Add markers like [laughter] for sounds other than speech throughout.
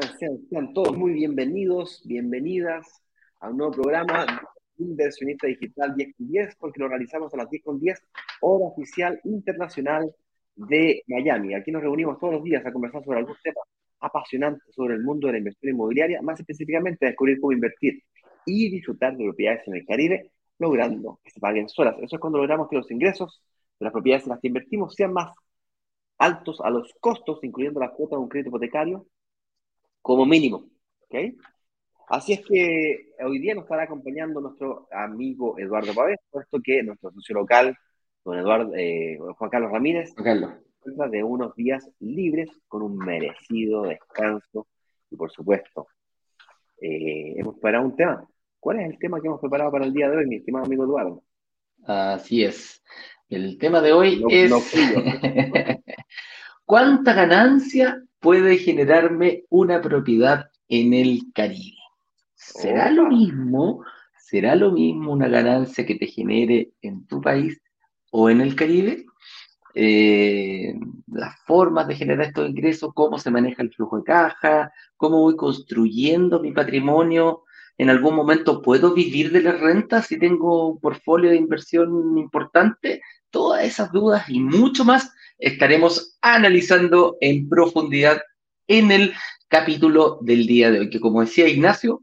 sean, sean, sean, todos muy bienvenidos, bienvenidas a un nuevo programa Inversionista Digital 10 con 10, porque lo realizamos a las 10 con 10, hora oficial internacional de Miami. Aquí nos reunimos todos los días a conversar sobre algún tema apasionante sobre el mundo de la inversión inmobiliaria, más específicamente a descubrir cómo invertir y disfrutar de propiedades en el Caribe, logrando que se paguen solas. Eso es cuando logramos que los ingresos de las propiedades en las que invertimos sean más altos a los costos, incluyendo la cuota de un crédito hipotecario, como mínimo. ¿okay? Así es que hoy día nos estará acompañando nuestro amigo Eduardo Pavés, puesto que nuestro socio local, don Eduardo, eh, Juan Carlos Ramírez, de unos días libres con un merecido descanso y por supuesto eh, hemos preparado un tema. ¿Cuál es el tema que hemos preparado para el día de hoy, mi estimado amigo Eduardo? Así es. El tema de hoy es [laughs] ¿cuánta ganancia puede generarme una propiedad en el Caribe? ¿Será lo mismo? ¿Será lo mismo una ganancia que te genere en tu país o en el Caribe? Eh, las formas de generar estos ingresos, cómo se maneja el flujo de caja, cómo voy construyendo mi patrimonio. En algún momento puedo vivir de la renta si tengo un portfolio de inversión importante. Todas esas dudas y mucho más estaremos analizando en profundidad en el capítulo del día de hoy, que como decía Ignacio,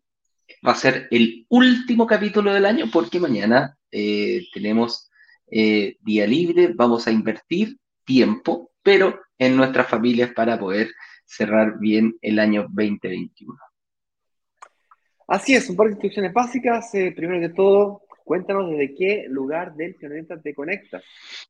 va a ser el último capítulo del año porque mañana eh, tenemos eh, día libre, vamos a invertir tiempo, pero en nuestras familias para poder cerrar bien el año 2021. Así es, un par de instrucciones básicas. Eh, primero que todo, cuéntanos desde qué lugar del planeta te conectas,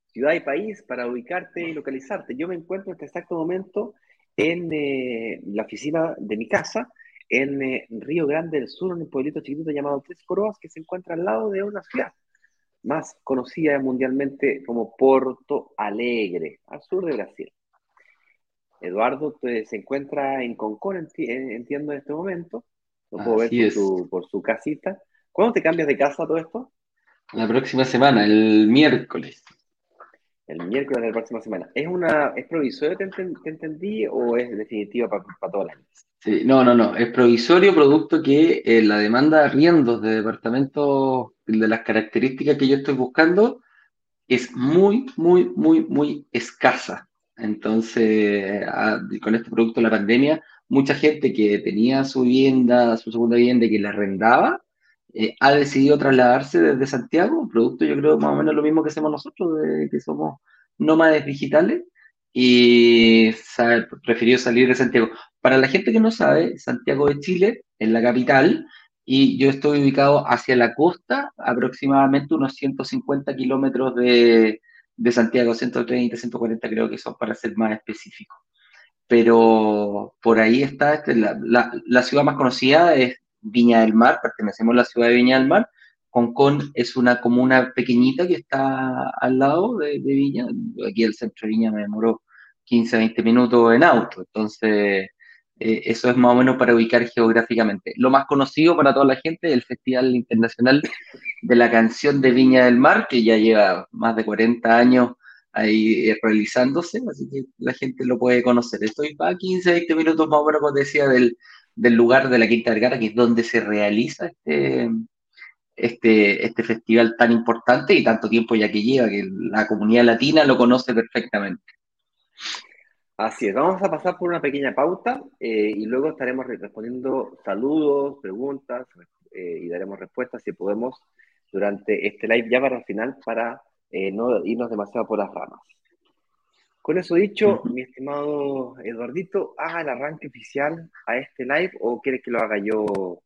ciudad y país, para ubicarte y localizarte. Yo me encuentro en este exacto momento en eh, la oficina de mi casa, en eh, Río Grande del Sur, en un pueblito chiquitito llamado Tres Coroas, que se encuentra al lado de una ciudad más conocida mundialmente como Porto Alegre, al sur de Brasil. Eduardo se encuentra en Concón, entiendo en este momento. Lo puedo ver por su, por su, casita. ¿Cuándo te cambias de casa todo esto? La próxima semana, el miércoles. El miércoles de la próxima semana. ¿Es una es provisorio, te, entendí, o es definitiva para todo el año? Sí, no, no, no. Es provisorio, producto que eh, la demanda de arriendos de departamentos de las características que yo estoy buscando es muy, muy, muy, muy escasa. Entonces, con este producto de la pandemia, mucha gente que tenía su vivienda, su segunda vivienda y que la arrendaba, eh, ha decidido trasladarse desde Santiago, producto yo creo más o menos lo mismo que hacemos nosotros, de, que somos nómades digitales, y prefirió salir de Santiago. Para la gente que no sabe, Santiago de Chile es la capital y yo estoy ubicado hacia la costa, aproximadamente unos 150 kilómetros de, de Santiago, 130, 140 creo que son para ser más específico. Pero por ahí está, este, la, la, ciudad más conocida es Viña del Mar, pertenecemos a la ciudad de Viña del Mar. Concón es una comuna pequeñita que está al lado de, de Viña. Aquí el centro de Viña me demoró 15, 20 minutos en auto. Entonces, eh, eso es más o menos para ubicar geográficamente. Lo más conocido para toda la gente es el Festival Internacional de la Canción de Viña del Mar, que ya lleva más de 40 años ahí eh, realizándose, así que la gente lo puede conocer. Estoy a 15, 20 minutos más o menos, como decía, del, del lugar de la Quinta Vergara, que es donde se realiza este, este, este festival tan importante y tanto tiempo ya que lleva, que la comunidad latina lo conoce perfectamente. Así es, vamos a pasar por una pequeña pauta eh, y luego estaremos respondiendo saludos, preguntas eh, y daremos respuestas si podemos durante este live ya para el final para eh, no irnos demasiado por las ramas. Con eso dicho, mi estimado Eduardito, haga el arranque oficial a este live o quieres que lo haga yo?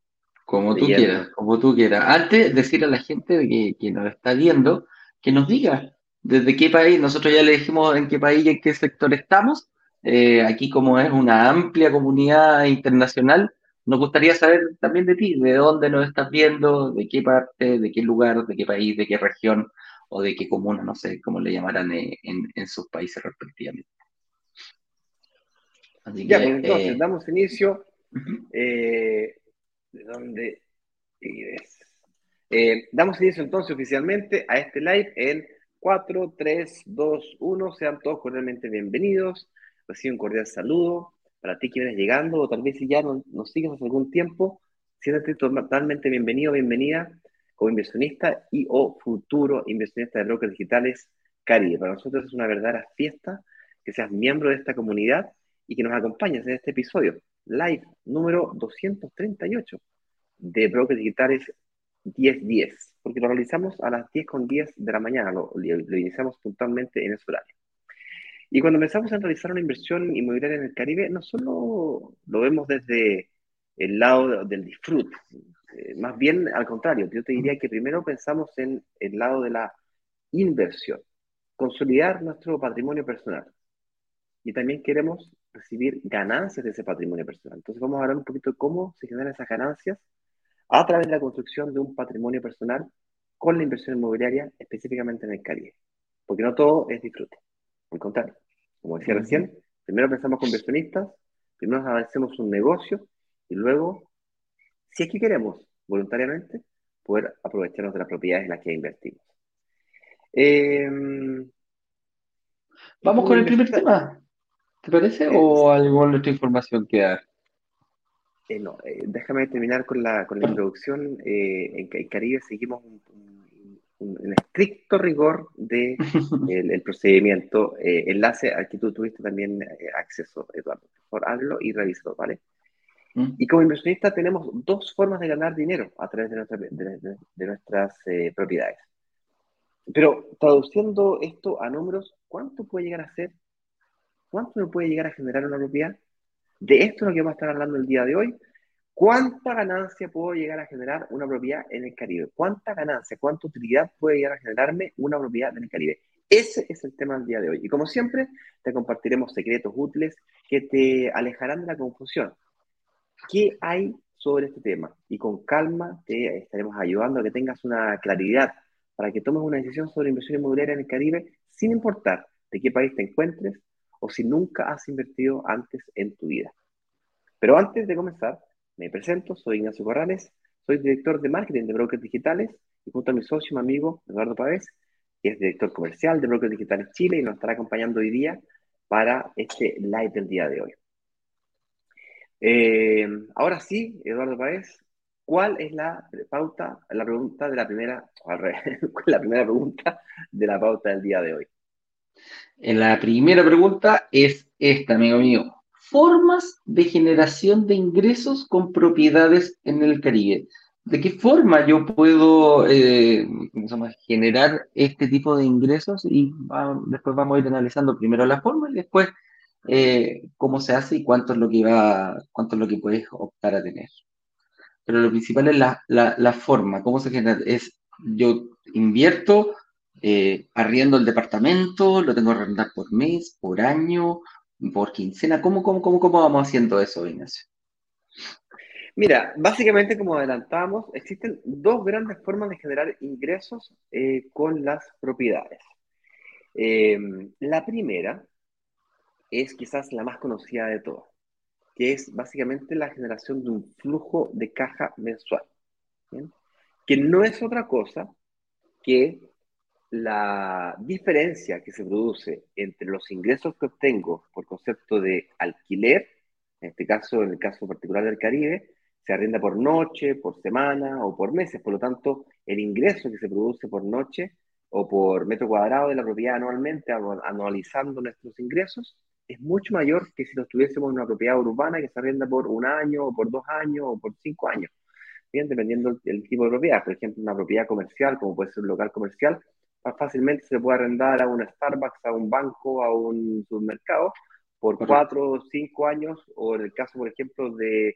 Como tú quieras, como tú quieras. Antes, decir a la gente que, que nos está viendo que nos diga desde qué país, nosotros ya le dijimos en qué país y en qué sector estamos, eh, aquí como es una amplia comunidad internacional, nos gustaría saber también de ti, de dónde nos estás viendo, de qué parte, de qué lugar, de qué país, de qué región o de qué comuna, no sé cómo le llamarán eh, en, sus países respectivamente. ya, pues entonces, eh, damos inicio. ¿De dónde damos inicio entonces oficialmente a este live en 4, 3, 2, 1. Sean todos cordialmente bienvenidos recibe un cordial saludo Para ti que vienes llegando, o tal vez si ya nos no sigues hace algún tiempo, siéntate totalmente bienvenido, bienvenida como inversionista y o futuro inversionista de brokers digitales Caribe. Para nosotros es una verdadera fiesta que seas miembro de esta comunidad y que nos acompañes en este episodio, live número 238 de Brokers Digitales 1010, porque lo realizamos a las 10 con 10 de la mañana, lo, lo iniciamos puntualmente en ese horario. Y cuando empezamos a realizar una inversión inmobiliaria en el Caribe, no solo lo vemos desde el lado del disfrute, eh, más bien al contrario, yo te diría que primero pensamos en el lado de la inversión, consolidar nuestro patrimonio personal. Y también queremos recibir ganancias de ese patrimonio personal. Entonces vamos a hablar un poquito de cómo se generan esas ganancias a través de la construcción de un patrimonio personal con la inversión inmobiliaria, específicamente en el Caribe. Porque no todo es disfrute. Al contrario, como decía recién, primero pensamos con inversionistas, primero hacemos un negocio y luego, si es que queremos, voluntariamente, poder aprovecharnos de las propiedades en las que invertimos. Em, Vamos con el primer tema. ¿Te parece? ¿O alguna otra información que dar? Eh, no, eh, déjame terminar con la, con la introducción. Eh, en, Caribe seguimos un, estricto rigor del de [laughs] el, procedimiento. enlace al que tú tuviste también acceso, Eduardo. Por favor, hazlo y revísalo, ¿vale? Y como inversionista tenemos dos formas de ganar dinero a través de, de, nuestras propiedades. Pero traduciendo esto a números, ¿cuánto puede llegar a ser? ¿Cuánto me puede llegar a generar una propiedad? De esto es lo que vamos a estar hablando el día de hoy. ¿Cuánta ganancia puedo llegar a generar una propiedad en el Caribe? ¿Cuánta ganancia, cuánta utilidad puede llegar a generarme una propiedad en el Caribe? Ese es el tema del día de hoy. Y como siempre, te compartiremos secretos útiles que te alejarán de la confusión. ¿Qué hay sobre este tema? Y con calma te estaremos ayudando a que tengas una claridad para que tomes una decisión sobre inversión inmobiliaria en el Caribe sin importar de qué país te encuentres o si nunca has invertido antes en tu vida. Pero antes de comenzar, me presento, soy Ignacio Corrales, soy director de marketing de Brokers Digitales y junto a mi socio, mi amigo Eduardo Pavés, que es director comercial de Brokers Digitales Chile y nos estará acompañando hoy día para este live del día de hoy. Eh, ahora sí, Eduardo Pavés, ¿cuál es la pauta, la pregunta de la primera, [laughs] la primera pregunta de la pauta del día de hoy? La primera pregunta es esta, amigo mío. Formas de generación de ingresos con propiedades en el Caribe. ¿De qué forma yo puedo eh, generar este tipo de ingresos? Y después vamos a ir analizando primero la forma y después eh, cómo se hace y cuánto es lo que va, cuánto es lo que puedes optar a tener. Pero lo principal es la, la forma, cómo se genera. Es yo invierto eh, arriendo el departamento, lo tengo que arrendar por mes, por año, por quincena. ¿Cómo, cómo, cómo, cómo vamos haciendo eso, Ignacio? Mira, básicamente como adelantamos, existen dos grandes formas de generar ingresos eh, con las propiedades. Em, la primera es quizás la más conocida de todas, que es básicamente la generación de un flujo de caja mensual, que no es otra cosa que la diferencia que se produce entre los ingresos que obtengo por concepto de alquiler, en este caso, en el caso particular del Caribe, se arrienda por noche, por semana o por meses. Por lo tanto, el ingreso que se produce por noche o por metro cuadrado de la propiedad anualmente, anualizando nuestros ingresos, es mucho mayor que si lo tuviésemos en una propiedad urbana que se arrienda por un año, o por dos años, o por cinco años. Bien, dependiendo del tipo de propiedad. Por ejemplo, una propiedad comercial, como puede ser un local comercial, fácilmente se puede arrendar a un Starbucks, a un banco, a un supermercado por cuatro o cinco años, o en el caso, por ejemplo, de,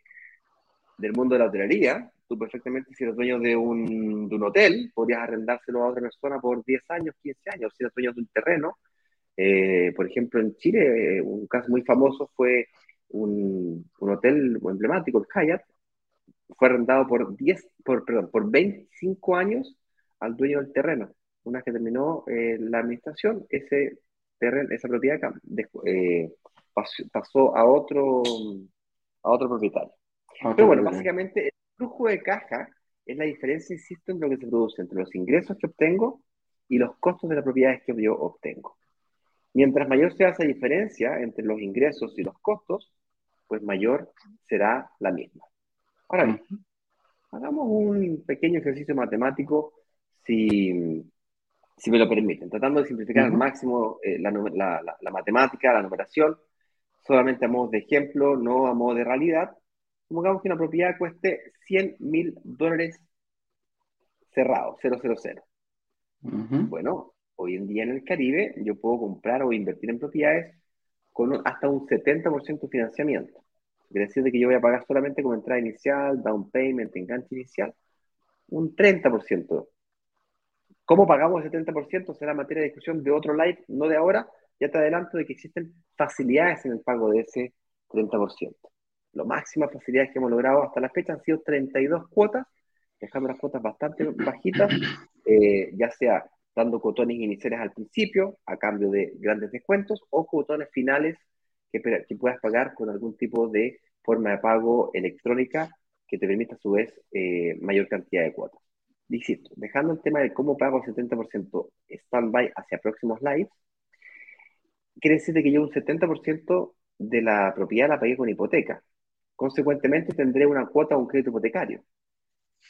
del mundo de la hotelería, tú perfectamente, si eres dueño de un, de un hotel, podrías arrendárselo a otra persona por 10 años, 15 años, si eres dueño de un terreno. Eh, por ejemplo, en Chile, eh, un caso muy famoso fue un, un hotel emblemático, el Hyatt, fue arrendado por 10, por, perdón, por 25 años al dueño del terreno una vez que terminó eh, la administración, ese terreno, esa propiedad pasó, a otro, a otro propietario. Pero bueno, básicamente el flujo de caja es la diferencia, insisto, en lo que se produce entre los ingresos que obtengo y los costos de las propiedades que yo obtengo. Mientras mayor sea esa diferencia entre los ingresos y los costos, pues mayor será la misma. Ahora bien, hagamos un pequeño ejercicio matemático, si, si me lo permiten, tratando de simplificar al máximo eh, la, la, matemática, la numeración, solamente a modo de ejemplo, no a modo de realidad. Supongamos que una propiedad cueste 100 mil dólares cerrado, 000. Bueno, hoy en día en el Caribe yo puedo comprar o invertir en propiedades con hasta un 70% de financiamiento. Quiere decir que yo voy a pagar solamente como entrada inicial, down payment, enganche inicial, un 30%. ¿Cómo pagamos el 70%? Será materia de discusión de otro live, no de ahora. Ya te adelanto de que existen facilidades en el pago de ese 30%. Las máximas facilidades que hemos logrado hasta la fecha han sido 32 cuotas dejando las cuotas bastante bajitas, eh, ya sea dando cotones iniciales al principio a cambio de grandes descuentos o cotones finales que, que puedas pagar con algún tipo de forma de pago electrónica que te permita a su vez eh, mayor cantidad de cuotas. Insisto, dejando el tema de cómo pago el 70% stand-by hacia próximos lives, quiere decir que yo un 70% de la propiedad la pagué con hipoteca. Consecuentemente tendré una cuota o un crédito hipotecario.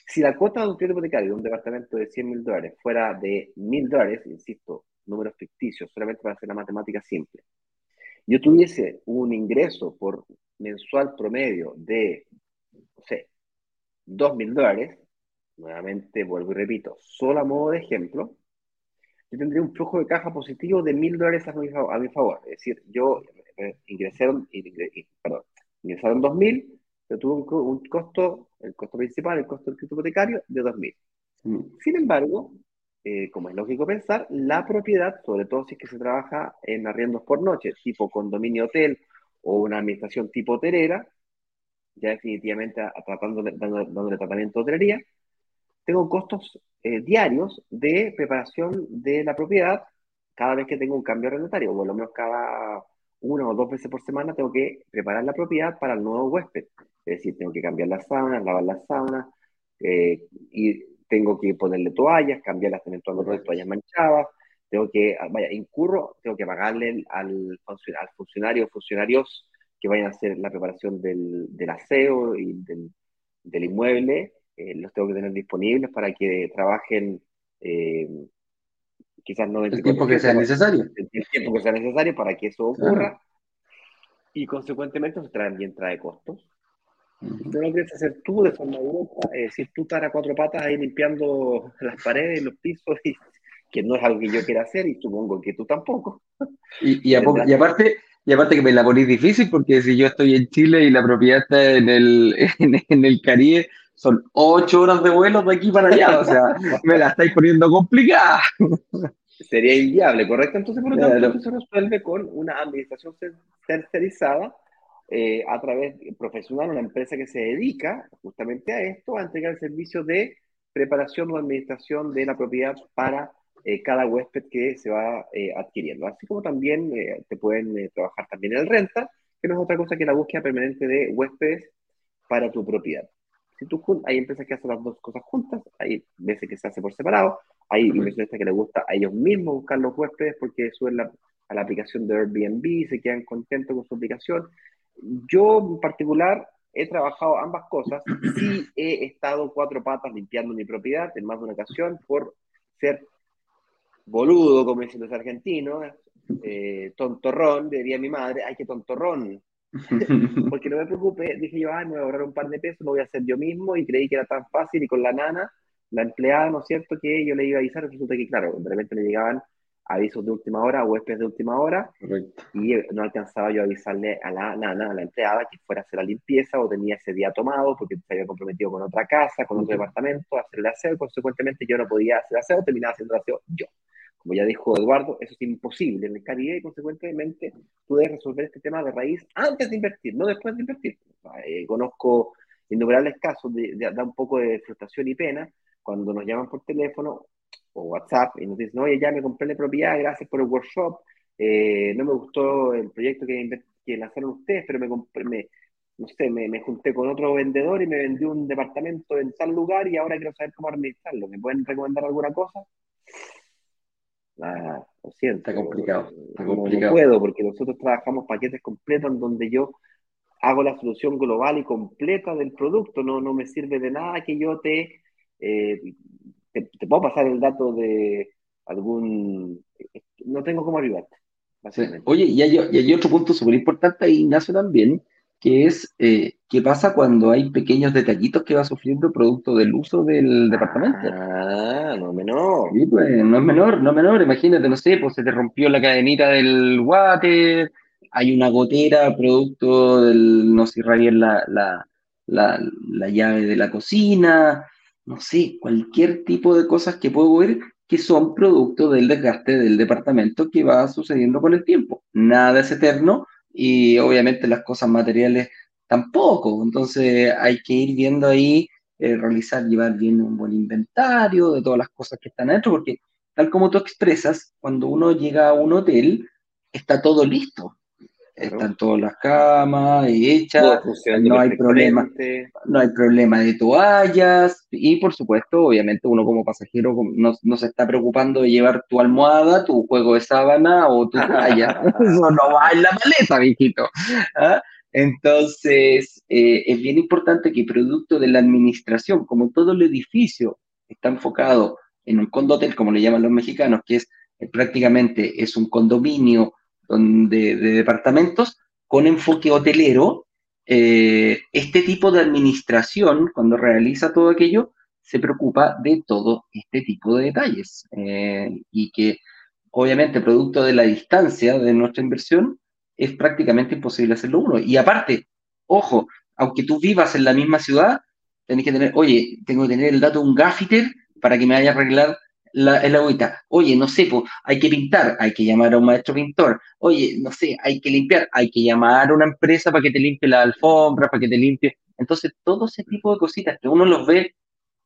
Si la cuota de un crédito hipotecario de un departamento de 100 mil dólares fuera de mil dólares, insisto, números ficticios, solamente para hacer la matemática simple, yo tuviese un ingreso por mensual promedio de, no sé, 2 mil dólares, nuevamente vuelvo y repito, solo a modo de ejemplo, yo tendría un flujo de caja positivo de mil dólares a mi, favor. Es decir, yo eh, ingresaron, perdón, ingresaron 2 mil, pero tuvo un, costo, el costo principal, el costo del crédito hipotecario, de 2.000. Mm. Sin embargo, eh, como es lógico pensar, la propiedad, sobre todo si es que se trabaja en arriendos por noche, tipo condominio hotel o una administración tipo hotelera, ya definitivamente tratando, dándole, tratamiento de hotelería, tengo costos eh, diarios de preparación de la propiedad cada vez que tengo un cambio arrendatario, o por lo menos cada una o dos veces por semana tengo que preparar la propiedad para el nuevo huésped. Es decir, tengo que cambiar las sábanas, lavar las sábanas, eh, y tengo que ponerle toallas, cambiarlas también todas las toallas manchadas, tengo que, ah, vaya, incurro, tengo que pagarle al, al funcionario o funcionarios que vayan a hacer la preparación del, del aseo y del, del inmueble, eh, los tengo que tener disponibles para que trabajen eh, quizás no el tiempo que sea necesario. El, tiempo que sea necesario para que eso ocurra. Y consecuentemente eso también trae costos. No lo quieres hacer tú de forma directa, es decir, tú estar a cuatro patas ahí limpiando las paredes, los pisos, y, que no es algo que yo quiera hacer y supongo que tú tampoco. Y, y, aparte, y aparte que me la ponís difícil porque si yo estoy en Chile y la propiedad está en el, [laughs] en, el Caribe, son ocho horas de vuelo de aquí para allá, o sea, [laughs] me la estáis poniendo complicada. Sería inviable, ¿correcto? Entonces, por lo tanto, se resuelve con una administración tercerizada eh, a través profesional, una empresa que se dedica justamente a esto, a entregar el servicio de preparación o administración de la propiedad para eh, cada huésped que se va eh, adquiriendo. Así como también te pueden trabajar también en el renta, que no es otra cosa que la búsqueda permanente de huéspedes para tu propiedad. Si tú, hay empresas que hacen las dos cosas juntas, hay veces que se hace por separado, hay inversionistas que les gusta a ellos mismos buscar los huéspedes porque suben a la aplicación de Airbnb, se quedan contentos con su aplicación yo en particular he trabajado ambas cosas. [clears throat] Sí he estado cuatro patas limpiando mi propiedad en más de una ocasión por ser boludo, como dicen los argentinos, eh, tontorrón, diría mi madre, ay, qué tontorrón. [laughs] Porque no me preocupe, dije yo, ay, me voy a ahorrar un par de pesos, lo voy a hacer yo mismo y creí que era tan fácil y con la nana, la empleada, ¿no es cierto?, que yo le iba a avisar, resulta que, claro, de repente le llegaban avisos de última hora, huéspedes de última hora, y no alcanzaba yo a avisarle a la nana, a la empleada, que fuera a hacer la limpieza o tenía ese día tomado porque se había comprometido con otra casa, con otro departamento, a hacerle aseo, consecuentemente yo no podía hacer aseo, terminaba haciendo aseo yo. Como ya dijo Eduardo, eso es imposible en el Caribe y consecuentemente tú debes resolver este tema de raíz antes de invertir, no después de invertir. Eh, conozco innumerables casos de, de, de, un poco de frustración y pena cuando nos llaman por teléfono o WhatsApp y nos dicen, oye, ya me compré la propiedad, gracias por el workshop, eh, no me gustó el proyecto que, que lanzaron ustedes, pero me compré, me, no sé, me, me, junté con otro vendedor y me vendió un departamento en tal lugar y ahora quiero saber cómo administrarlo. ¿Me pueden recomendar alguna cosa? Ah, lo siento. Está complicado. no, puedo porque nosotros trabajamos paquetes completos en donde yo hago la solución global y completa del producto, no, no me sirve de nada que yo te, eh, te, puedo pasar el dato de algún, no tengo cómo ayudarte. Oye, y hay, y hay, otro punto súper importante ahí, Ignacio, también, que es eh, qué pasa cuando hay pequeños detallitos que va sufriendo producto del uso del departamento. Ah, no menor. Sí, pues, no es menor, no es menor. Imagínate, no sé, pues se te rompió la cadenita del water, hay una gotera producto del, no sé, rayar la, la, la, la llave de la cocina, no sé, cualquier tipo de cosas que puedo ver que son producto del desgaste del departamento que va sucediendo con el tiempo. Nada es eterno y obviamente las cosas materiales tampoco. Entonces hay que ir viendo ahí, eh, realizar, llevar bien un buen inventario de todas las cosas que están adentro, porque tal como tú expresas, cuando uno llega a un hotel, está todo listo. Están todas las camas hechas, no hay problema, no hay problema de toallas y por supuesto, obviamente uno como pasajero no, se está preocupando de llevar tu almohada, tu juego de sábana o tu toalla. [laughs] [laughs] Eso no va en la maleta, viejito. ¿Ah? Entonces, eh, es bien importante que producto de la administración, como todo el edificio está enfocado en un condotel, como le llaman los mexicanos, que es eh, prácticamente es un condominio de, departamentos con enfoque hotelero, eh, este tipo de administración, cuando realiza todo aquello, se preocupa de todo este tipo de detalles eh, y que obviamente producto de la distancia de nuestra inversión es prácticamente imposible hacerlo uno. Y aparte, ojo, aunque tú vivas en la misma ciudad, tenés que tener, oye, tengo que tener el dato de un gaffiter para que me vaya a arreglar la, el agüita. Oye, no sé, hay que pintar, hay que llamar a un maestro pintor. Oye, no sé, hay que limpiar, hay que llamar a una empresa para que te limpie la alfombra, para que te limpie. Entonces, todo ese tipo de cositas que uno los ve,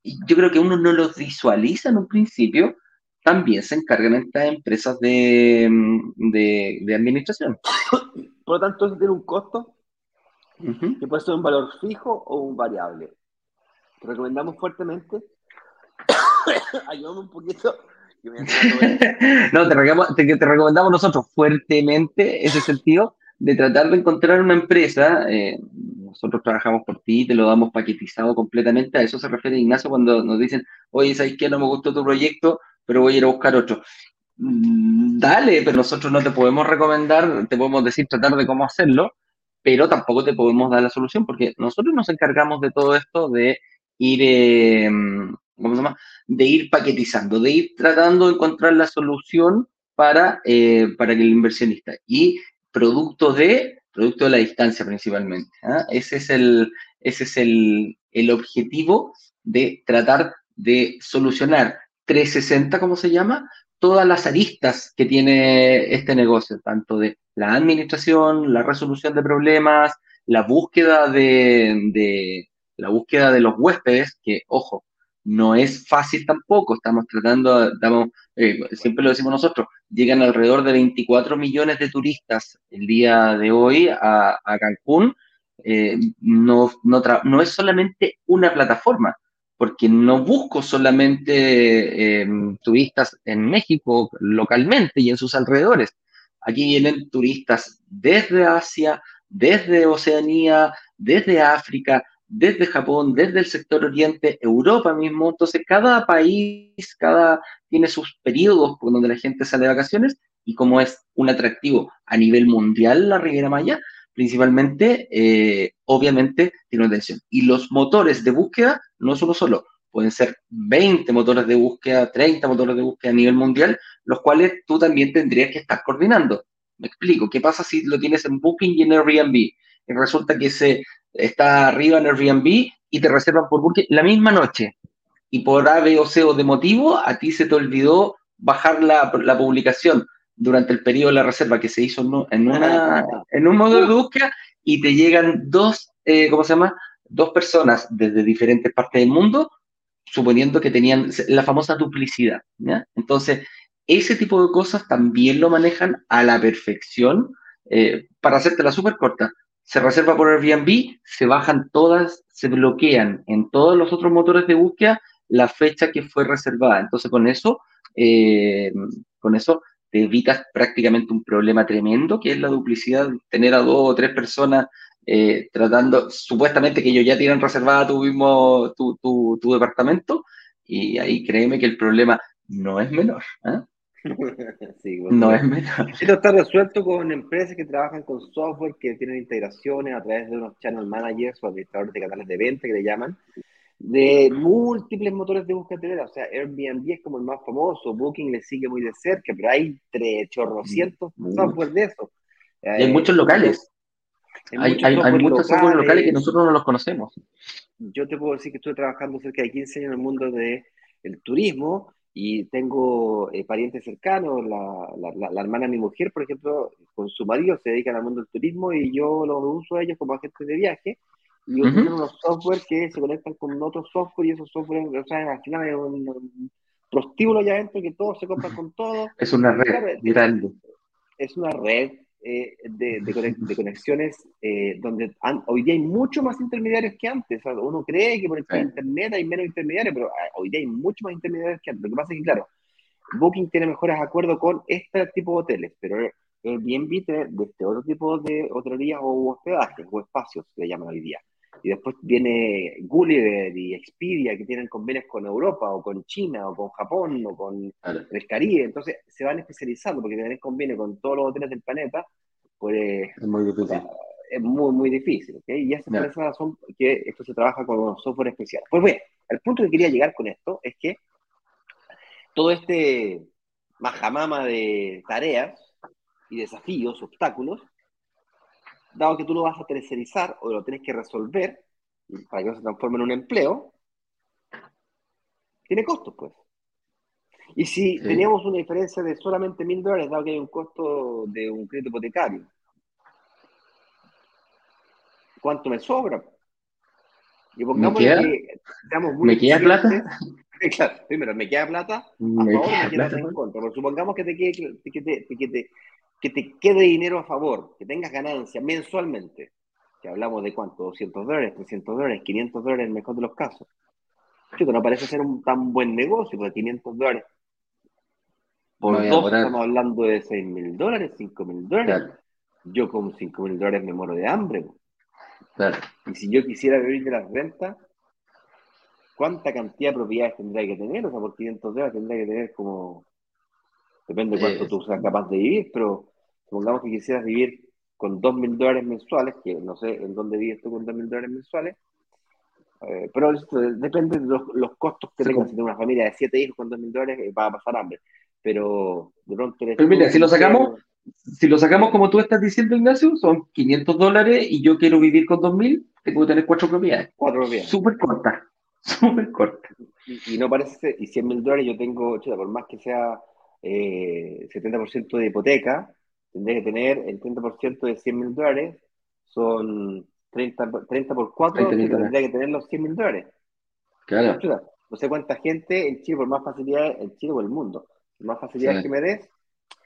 y yo creo que uno no los visualiza en un principio, también se encargan estas empresas de, de, administración. [coughs] Por lo tanto, eso tiene un costo que puede ser un valor fijo o un variable. Te recomendamos fuertemente [coughs] Ayúdame un poquito. [laughs] no, te, te, recomendamos nosotros fuertemente ese sentido de tratar de encontrar una empresa. Eh, nosotros trabajamos por ti, te lo damos paquetizado completamente. A eso se refiere Ignacio cuando nos dicen, oye, ¿sabes qué? No me gustó tu proyecto, pero voy a ir a buscar otro. Mm, dale, pero nosotros no te podemos recomendar, te podemos decir tratar de cómo hacerlo, pero tampoco te podemos dar la solución porque nosotros nos encargamos de todo esto de ir eh, ¿cómo? De ir paquetizando, de ir tratando de encontrar la solución para, eh, el inversionista. Y producto de, producto de la distancia principalmente. ¿ah? Ese es, el, ese es el, el objetivo de tratar de solucionar 360, como se llama, todas las aristas que tiene este negocio, tanto de la administración, la resolución de problemas, la búsqueda de, de la búsqueda de los huéspedes, que, ojo, no es fácil tampoco, estamos tratando, estamos, eh, siempre lo decimos nosotros, llegan alrededor de 24 millones de turistas el día de hoy a, Cancún, eh, no, no, es solamente una plataforma, porque no busco solamente em, turistas en México localmente y en sus alrededores. Aquí vienen turistas desde Asia, desde Oceanía, desde África, desde Japón, desde el sector oriente, Europa mismo. Entonces, cada país, cada tiene sus periodos donde la gente sale de vacaciones y como es un atractivo a nivel mundial la Riviera Maya, principalmente, eh, obviamente, tiene una atención. Y los motores de búsqueda no es uno solo, pueden ser 20 motores de búsqueda, 30 motores de búsqueda a nivel mundial, los cuales tú también tendrías que estar coordinando. Me explico, ¿qué pasa si lo tienes en Booking y en Airbnb? Y resulta que se está arriba en Airbnb y te reservan por Booking la misma noche. Y por A, B o C o de motivo, a ti se te olvidó bajar la, la publicación durante el periodo de la reserva que se hizo en, una, en un modo de búsqueda y te llegan dos, eh, ¿cómo se llama? Dos personas desde diferentes partes del mundo, suponiendo que tenían la famosa duplicidad. ¿ya? Entonces, ese tipo de cosas también lo manejan a la perfección. Eh, para hacerte la súper corta, se reserva por Airbnb, se bajan todas, se bloquean en todos los otros motores de búsqueda la fecha que fue reservada. Entonces, con eso, eh, con eso te evitas prácticamente un problema tremendo, que es la duplicidad, tener a dos o tres personas eh, tratando, supuestamente que ellos ya tienen reservada tu mismo, tu, tu, departamento, y ahí créeme que el problema no es menor. ¿eh? [laughs] no es menor. Esto está resuelto con empresas que trabajan con software, que tienen integraciones a través de unos channel managers o administradores de canales de venta que le llaman, de múltiples motores de búsqueda O sea, Airbnb es como el más famoso, Booking le sigue muy de cerca, pero hay tres chorrocientos mm. software de eso. hay muchos locales. Hay, muchos, software locales que nosotros no los conocemos. Yo te puedo decir que estuve trabajando cerca de 15 años en el mundo del el turismo y tengo eh, parientes cercanos, la, la, la, hermana de mi mujer, por ejemplo, con su marido se dedican al mundo del turismo y yo los uso a ellos como agentes de viaje y utilizan unos software que se conectan con otros software y esos software, o sea, al final es un, prostíbulo allá adentro que todos se compran con todo. Es una red grande. Es una red eh, de, de, conexiones eh, donde hoy día hay mucho más intermediarios que antes. uno cree que por el internet hay menos intermediarios, pero ah, hoy día hay mucho más intermediarios que antes. Lo que pasa es que, claro, Booking tiene mejores acuerdos con este tipo de hoteles, pero Airbnb tiene de este otro tipo de hotelerías o hospedajes o espacios, que le llaman hoy día. Y después viene Gulliver y Expedia, que tienen convenios con Europa, o con China, o con Japón, o con el Caribe. Entonces se van especializando, porque tener convenio con todos los hoteles del planeta, pues es muy difícil. Es muy, muy difícil. ¿okay? Y esa es la razón que esto se trabaja con un software especial. Pues bien, el punto que quería llegar con esto es que todo este majamama de tareas y desafíos, obstáculos, dado que tú lo vas a tercerizar o lo tienes que resolver para que no se transforme en un empleo, tiene costos, pues. Y si teníamos una diferencia de solamente mil dólares, dado que hay un costo de un crédito hipotecario, ¿cuánto me sobra? Y ¿Me queda, que ¿Me queda plata? [laughs] claro, primero, ¿me queda plata? A me favor, me queda plata en contra. Pero supongamos que te quede, que te, que te, que te quede dinero a favor, que tengas ganancia mensualmente, que hablamos de cuánto, 200 dólares, 300 dólares, 500 dólares en el mejor de los casos. Chico, no parece ser un tan buen negocio, porque 500 dólares por dos estamos hablando de 6 mil dólares, 5 mil dólares. Yo con 5 mil dólares me muero de hambre. Y si yo quisiera vivir de las rentas, ¿cuánta cantidad de propiedades tendría que tener? O sea, por 500 dólares tendría que tener como... Depende de cuánto tú seas capaz de vivir, pero supongamos que quisieras vivir con dos mil dólares mensuales, que no sé en dónde vives tú con dos mil dólares mensuales, eh, pero depende de los, costos que tengas. Si tienes una familia de siete hijos con dos mil dólares, eh, va a pasar hambre. Pero de pronto... Pero mira, si lo sacamos, si lo sacamos como tú estás diciendo, Ignacio, son 500 dólares y yo quiero vivir con 2.000, tengo que tener cuatro propiedades. Cuatro propiedades. Súper corta. [laughs] Súper corta. Y, no parece, y 100 mil dólares yo tengo, por más que sea eh, 70% de hipoteca, tendría que tener el 30% de 100 mil dólares, son 30, 30 por 4, tendría que tener los 100 mil dólares. Claro. No sé cuánta gente en Chile, por más facilidad, en Chile o el mundo, por más facilidades que me des,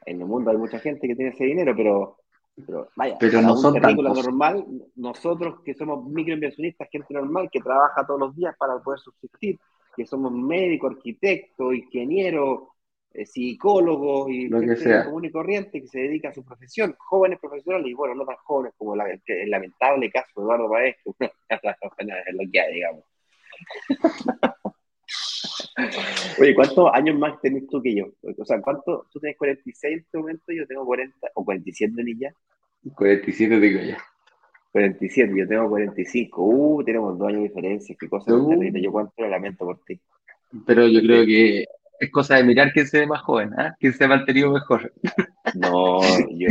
en el mundo hay mucha gente que tiene ese dinero, pero, pero vaya, pero no son normal, nosotros que somos microinversionistas, gente normal que trabaja todos los días para poder subsistir, que somos médicos, arquitectos, ingenieros, eh, psicólogos y lo que sea. común y corriente que se dedica a su profesión, jóvenes profesionales y bueno, no tan jóvenes como la, el lamentable caso de Eduardo es [laughs] lo que hay, digamos. [laughs] Oye, ¿cuántos años más tenés tú que yo? O sea, ¿cuánto? Tú tienes 46 en este momento, yo tengo 40, o 47 ni ya. 47 digo ya. 47, yo tengo 45. Uh, tenemos dos años de diferencia. Qué cosa uh. Yo cuánto lo lamento por ti. Pero yo creo que es cosa de mirar quién se ve más joven, ¿eh? quién se ha mantenido mejor. No, yo,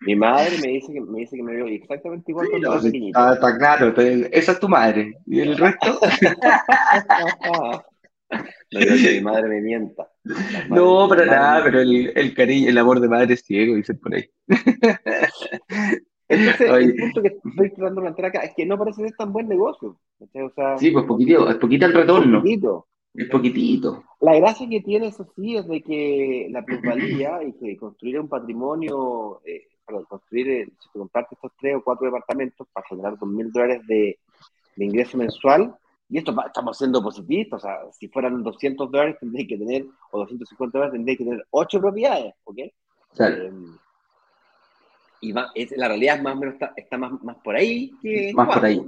mi madre me dice que me, dice que me veo exactamente igual que los Ah, está claro, esa es tu madre. ¿Y el resto? [laughs] no digo que mi madre me mienta. No, para nada, pero el, el, cariño, el amor de madre es ciego, dicen por ahí. Entonces, el punto que estoy tratando de plantear acá es que no parece ser tan buen negocio. O sea, sí, pues poquitito, es poquito el retorno. Poquitito. Es poquitito. La gracia que tiene eso sí es de que la plusvalía y que construir un patrimonio, eh, construir, eh, si te comparte estos tres o cuatro departamentos para generar dos mil dólares de, de, ingreso mensual, y esto estamos siendo positivistas, o sea, si fueran 200 dólares tendría que tener, o 250 dólares tendría que tener ocho propiedades, ¿ok? Eh, Y es, la realidad es más o menos está, más, más, por ahí que más por ahí.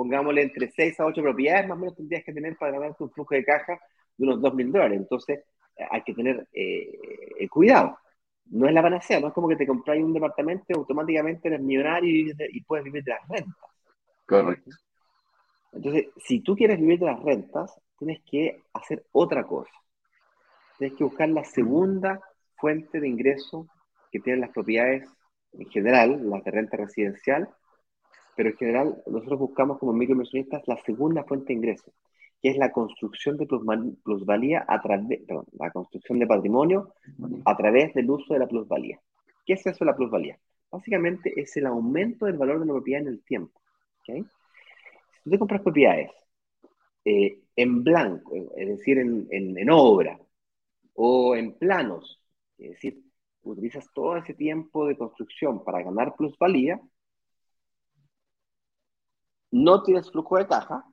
Pongámosle entre 6 a 8 propiedades, más o menos tendrías que tener para ganarte un flujo de caja de unos 2 mil dólares. Entonces, hay que tener eh, cuidado. No es la panacea, no es como que te compráis un departamento y automáticamente eres millonario y, puedes vivir de las rentas. Correcto. Entonces, si tú quieres vivir de las rentas, tienes que hacer otra cosa. Tienes que buscar la segunda fuente de ingreso que tienen las propiedades en general, las de renta residencial, pero en general nosotros buscamos como microinversionistas la segunda fuente de ingreso, que es la construcción de plusvalía a través, la construcción de patrimonio a través del uso de la plusvalía. ¿Qué es eso de la plusvalía? Básicamente es el aumento del valor de la propiedad en el tiempo. Si tú te compras propiedades eh, en blanco, es decir, en, en obra, o en planos, es decir, utilizas todo ese tiempo de construcción para ganar plusvalía, no tienes flujo de caja,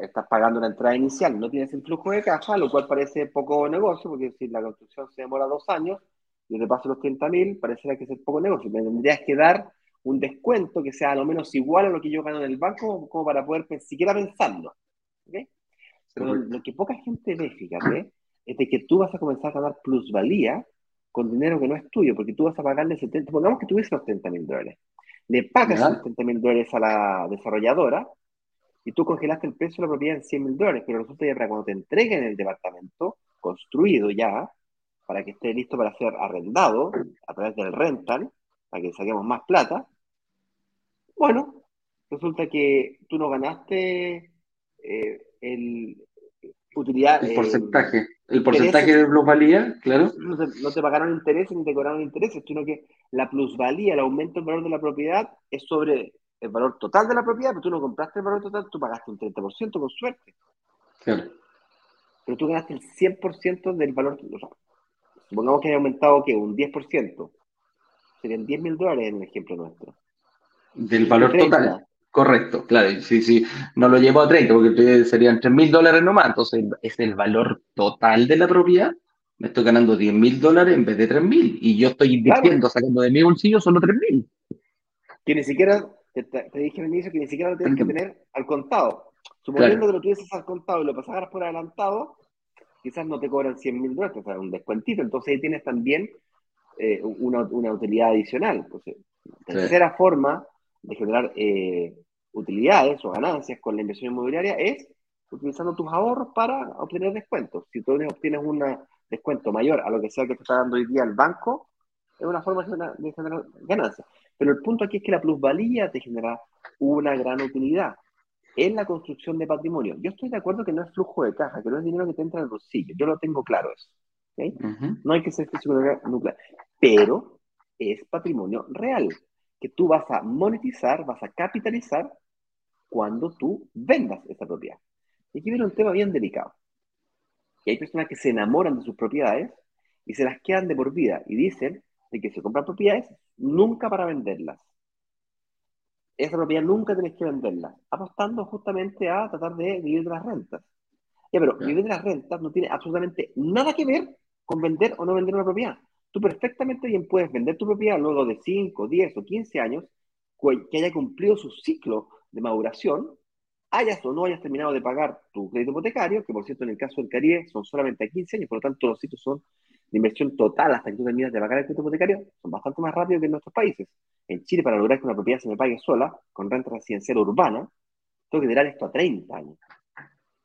estás pagando una entrada inicial, no tienes el flujo de caja, lo cual parece poco negocio, porque si la construcción se demora dos años, y te paso los 30 mil, parecería que es poco negocio. Me tendrías que dar un descuento que sea a lo menos igual a lo que yo gano en el banco, como para poder siquiera pensarlo. Pero lo que poca gente ve, fíjate, es de que tú vas a comenzar a ganar plusvalía con dinero que no es tuyo, porque tú vas a pagarle 70, pongamos que tuviese los 30 mil dólares. Le pagas los 70 mil dólares a la desarrolladora y tú congelaste el precio de la propiedad en 100 mil dólares, pero resulta que para cuando te entreguen el departamento construido ya, para que esté listo para ser arrendado a través del rental, para que saquemos más plata, bueno, resulta que tú no ganaste eh, el, utilidad. El porcentaje. El porcentaje de plusvalía, claro. No te, pagaron intereses ni te cobraron intereses, sino que la plusvalía, el aumento del valor de la propiedad es sobre el valor total de la propiedad, pero tú no compraste el valor total, tú pagaste un 30% con suerte. Claro. Pero tú ganaste el 100% del valor. supongamos que haya aumentado que un 10%. Serían 10 mil dólares en el ejemplo nuestro. Del valor total. Correcto, claro, sí, sí, no lo llevo a 30 porque serían 3 mil dólares nomás, entonces es el valor total de la propiedad, me estoy ganando 10 mil dólares en vez de 3 mil y yo estoy invirtiendo, sacando de mi bolsillo solo 3 mil. Que ni siquiera, te, dije al inicio que ni siquiera lo tienes que tener al contado. Suponiendo que lo tuvieses al contado y lo pasaras por adelantado, quizás no te cobran 100 mil dólares, o sea, un descuentito, entonces ahí tienes también eh, una, una, utilidad adicional. Entonces, tercera forma de generar eh, utilidades o ganancias con la inversión inmobiliaria es utilizando tus ahorros para obtener descuentos. Si tú obtienes un descuento mayor a lo que sea que te está dando hoy día el banco, es una forma de generar ganancias. Pero el punto aquí es que la plusvalía te genera una gran utilidad en la construcción de patrimonio. Yo estoy de acuerdo que no es flujo de caja, que no es dinero que te entra en el bolsillo. Yo lo tengo claro eso. No hay que ser físico nuclear. Pero es patrimonio real que tú vas a monetizar, vas a capitalizar cuando tú vendas esa propiedad. Y aquí viene un tema bien delicado. Que hay personas que se enamoran de sus propiedades y se las quedan de por vida y dicen de que se compran propiedades nunca para venderlas. Esa propiedad nunca tenés que venderla, apostando justamente a tratar de vivir de las rentas. Ya, pero vivir de las rentas no tiene absolutamente nada que ver con vender o no vender una propiedad. Tú perfectamente bien puedes vender tu propiedad luego de 5, 10 o 15 años que haya cumplido su ciclo de maduración, hayas o no hayas terminado de pagar tu crédito hipotecario, que por cierto en el caso del Caribe son solamente a 15 años, por lo tanto los ciclos son de inversión total hasta que tú terminas de pagar el crédito hipotecario, son bastante más rápidos que en nuestros países. En Chile, para lograr que una propiedad se me pague sola, con renta residencial urbana, tengo que tirar esto a 30 años.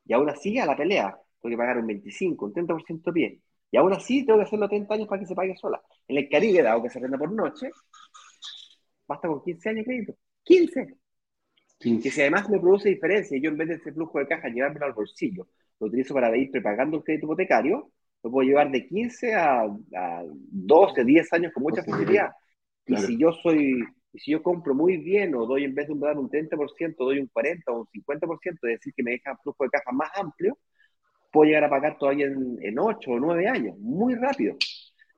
Y aún así, a la pelea, tengo que pagar un 25, un 30% de pie. Y aún así, tengo que hacerlo 30 años para que se pague sola. En el Caribe, dado que se renta por noche, basta con 15 años de crédito. 15. Que si además me produce diferencia, yo en vez de ese flujo de caja llevármelo al bolsillo, lo utilizo para ir prepagando el crédito hipotecario, lo puedo llevar de 15 a, a 12, 10 años con mucha facilidad. Y si yo soy, si yo compro muy bien o doy en vez de dar un 30%, doy un 40 o un 50%, es decir, que me deja flujo de caja más amplio, puedo llegar a pagar todavía en, en 8 o 9 años, muy rápido.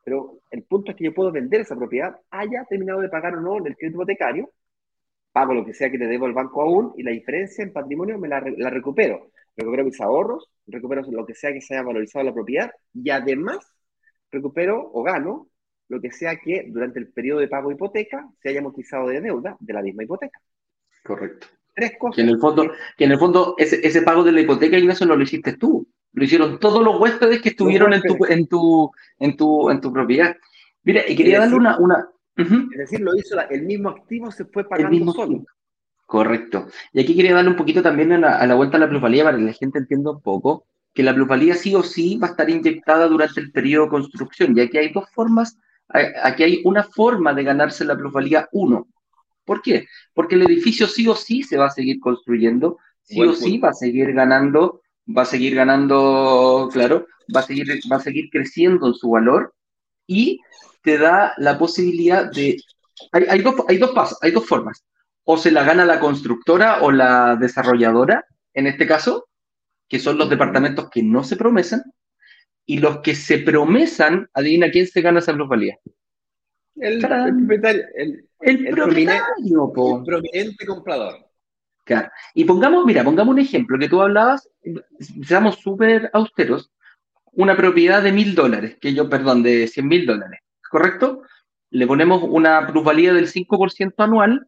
Pero el punto es que yo puedo vender esa propiedad, haya terminado de pagar o no el crédito hipotecario, pago lo que sea que te debo el banco aún y la diferencia en patrimonio me la, la recupero. Recupero mis ahorros, recupero lo que sea que se haya valorizado la propiedad y además recupero o gano lo que sea que durante el periodo de pago de hipoteca se haya amortizado de deuda de la misma hipoteca. Correcto. Tres cosas. Que en el fondo, que en el fondo ese, ese pago de la hipoteca, Ignacio, no lo hiciste tú. Lo hicieron todos los huéspedes que estuvieron en tu, en tu, en tu, en tu propiedad. Mira, y quería darle una, una, es decir, lo hizo el mismo activo, se fue pagando solo. Correcto. Y aquí quería darle un poquito también a la, vuelta a la plusvalía para que la gente entienda un poco que la plusvalía sí o sí va a estar inyectada durante el periodo de construcción. Y aquí hay dos formas, aquí hay una forma de ganarse la plusvalía uno. ¿Por qué? Porque el edificio sí o sí se va a seguir construyendo, sí o sí va a seguir ganando, va a seguir ganando, claro, va a seguir, va a seguir creciendo en su valor y te da la posibilidad de... Hay, dos, hay dos pasos, hay dos formas. O se la gana la constructora o la desarrolladora, en este caso, que son los departamentos que no se promesan, y los que se promesan, adivina quién se gana esa plusvalía. El, propietario. El, el, propietario, prominente comprador. Y pongamos, mira, pongamos un ejemplo que tú hablabas, seamos súper austeros, una propiedad de mil dólares, que yo, perdón, de cien mil dólares. ¿correcto? Le ponemos una plusvalía del 5% anual.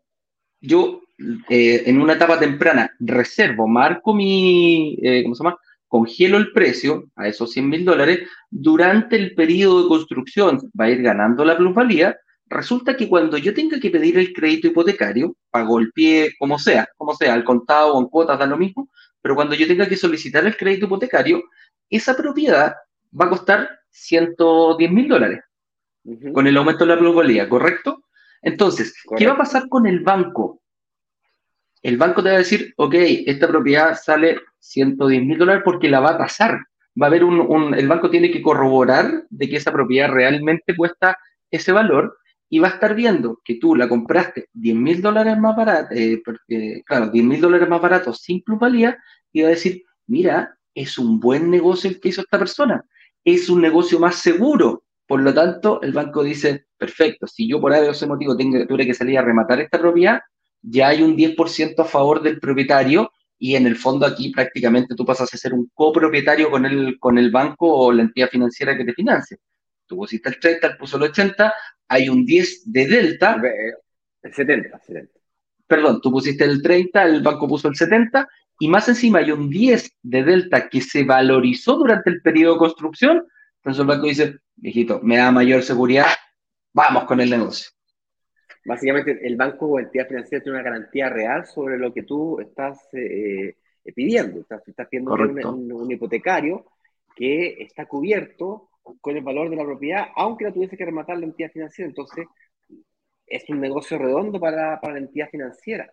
Yo, eh, en una etapa temprana, reservo, marco mi, eh, ¿cómo se llama? Congelo el precio a esos 100 mil dólares. Durante el periodo de construcción va a ir ganando la plusvalía. Resulta que cuando yo tenga que pedir el crédito hipotecario, pago el pie, como sea, como sea, al contado o en cuotas da lo mismo, pero cuando yo tenga que solicitar el crédito hipotecario, esa propiedad va a costar 110 mil dólares con el aumento de la plusvalía, ¿correcto? Entonces, ¿qué va a pasar con el banco? El banco te va a decir, ok, esta propiedad sale 110 mil dólares porque la va a tasar. Va a haber un, el banco tiene que corroborar de que esa propiedad realmente cuesta ese valor y va a estar viendo que tú la compraste 10 mil dólares más barato, eh, claro, 10 mil dólares más barato sin plusvalía y va a decir, mira, es un buen negocio el que hizo esta persona, es un negocio más seguro, por lo tanto, el banco dice, perfecto, si yo por ese motivo tengo, tuve que salir a rematar esta propiedad, ya hay un 10% a favor del propietario y en el fondo aquí prácticamente tú pasas a ser un copropietario con el, con el banco o la entidad financiera que te financie. Tú pusiste el 30, él puso el 80, hay un 10 de delta. El 70, 70. Perdón, tú pusiste el 30, el banco puso el 70 y más encima hay un 10 de delta que se valorizó durante el periodo de construcción entonces el banco dice, viejito, me da mayor seguridad, vamos con el negocio. Básicamente el banco o entidad financiera tiene una garantía real sobre lo que tú estás eh, eh, pidiendo. Estás, estás pidiendo un, hipotecario que está cubierto con el valor de la propiedad, aunque la tuviese que rematar la entidad financiera. Entonces, es un negocio redondo para, para la entidad financiera.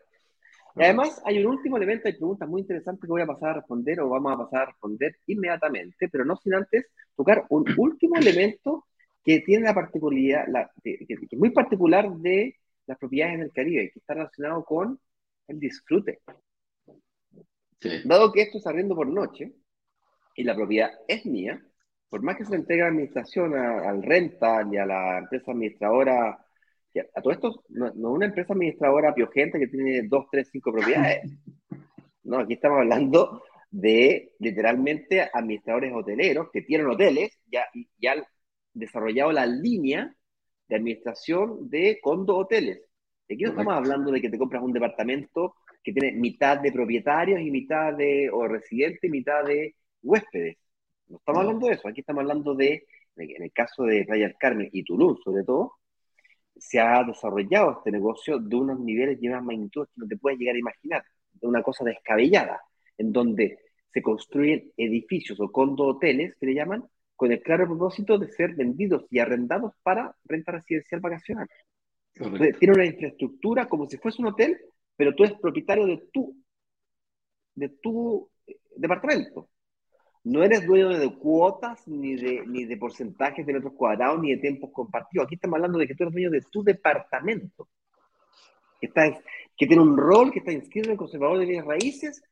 Y además hay un último elemento, hay preguntas muy interesantes que voy a pasar a responder o vamos a pasar a responder inmediatamente, pero no sin antes tocar un último elemento que tiene la particularidad, la, que, es muy particular de las propiedades en el Caribe, que está relacionado con el disfrute. Dado que esto es arriendo por noche y la propiedad es mía, por más que se le entregue a la administración, al renta y a la empresa administradora a todo esto, no es una empresa administradora piojente que tiene dos, tres, cinco propiedades. [laughs] No, aquí estamos hablando de literalmente administradores hoteleros que tienen hoteles ya, y han desarrollado la línea de administración de condo hoteles. Aquí no estamos hablando de que te compras un departamento que tiene mitad de propietarios y mitad de o residentes y mitad de huéspedes. No estamos hablando de eso, aquí estamos hablando de, en el caso de Playa del Carmen y Tulum sobre todo, se ha desarrollado este negocio de unos niveles y unas magnitudes que no te puedes llegar a imaginar, de una cosa descabellada, en donde se construyen edificios o condo hoteles, que le llaman, con el claro propósito de ser vendidos y arrendados para renta residencial vacacional. tiene una infraestructura como si fuese un hotel, pero tú eres propietario de tu, de tu eh, departamento no eres dueño de cuotas, ni de, ni de porcentajes de metros cuadrados, ni de tiempos compartidos. Aquí estamos hablando de que tú eres dueño de tu departamento, que, está, que tiene un rol, que está inscrito en el conservador de bienes raíces,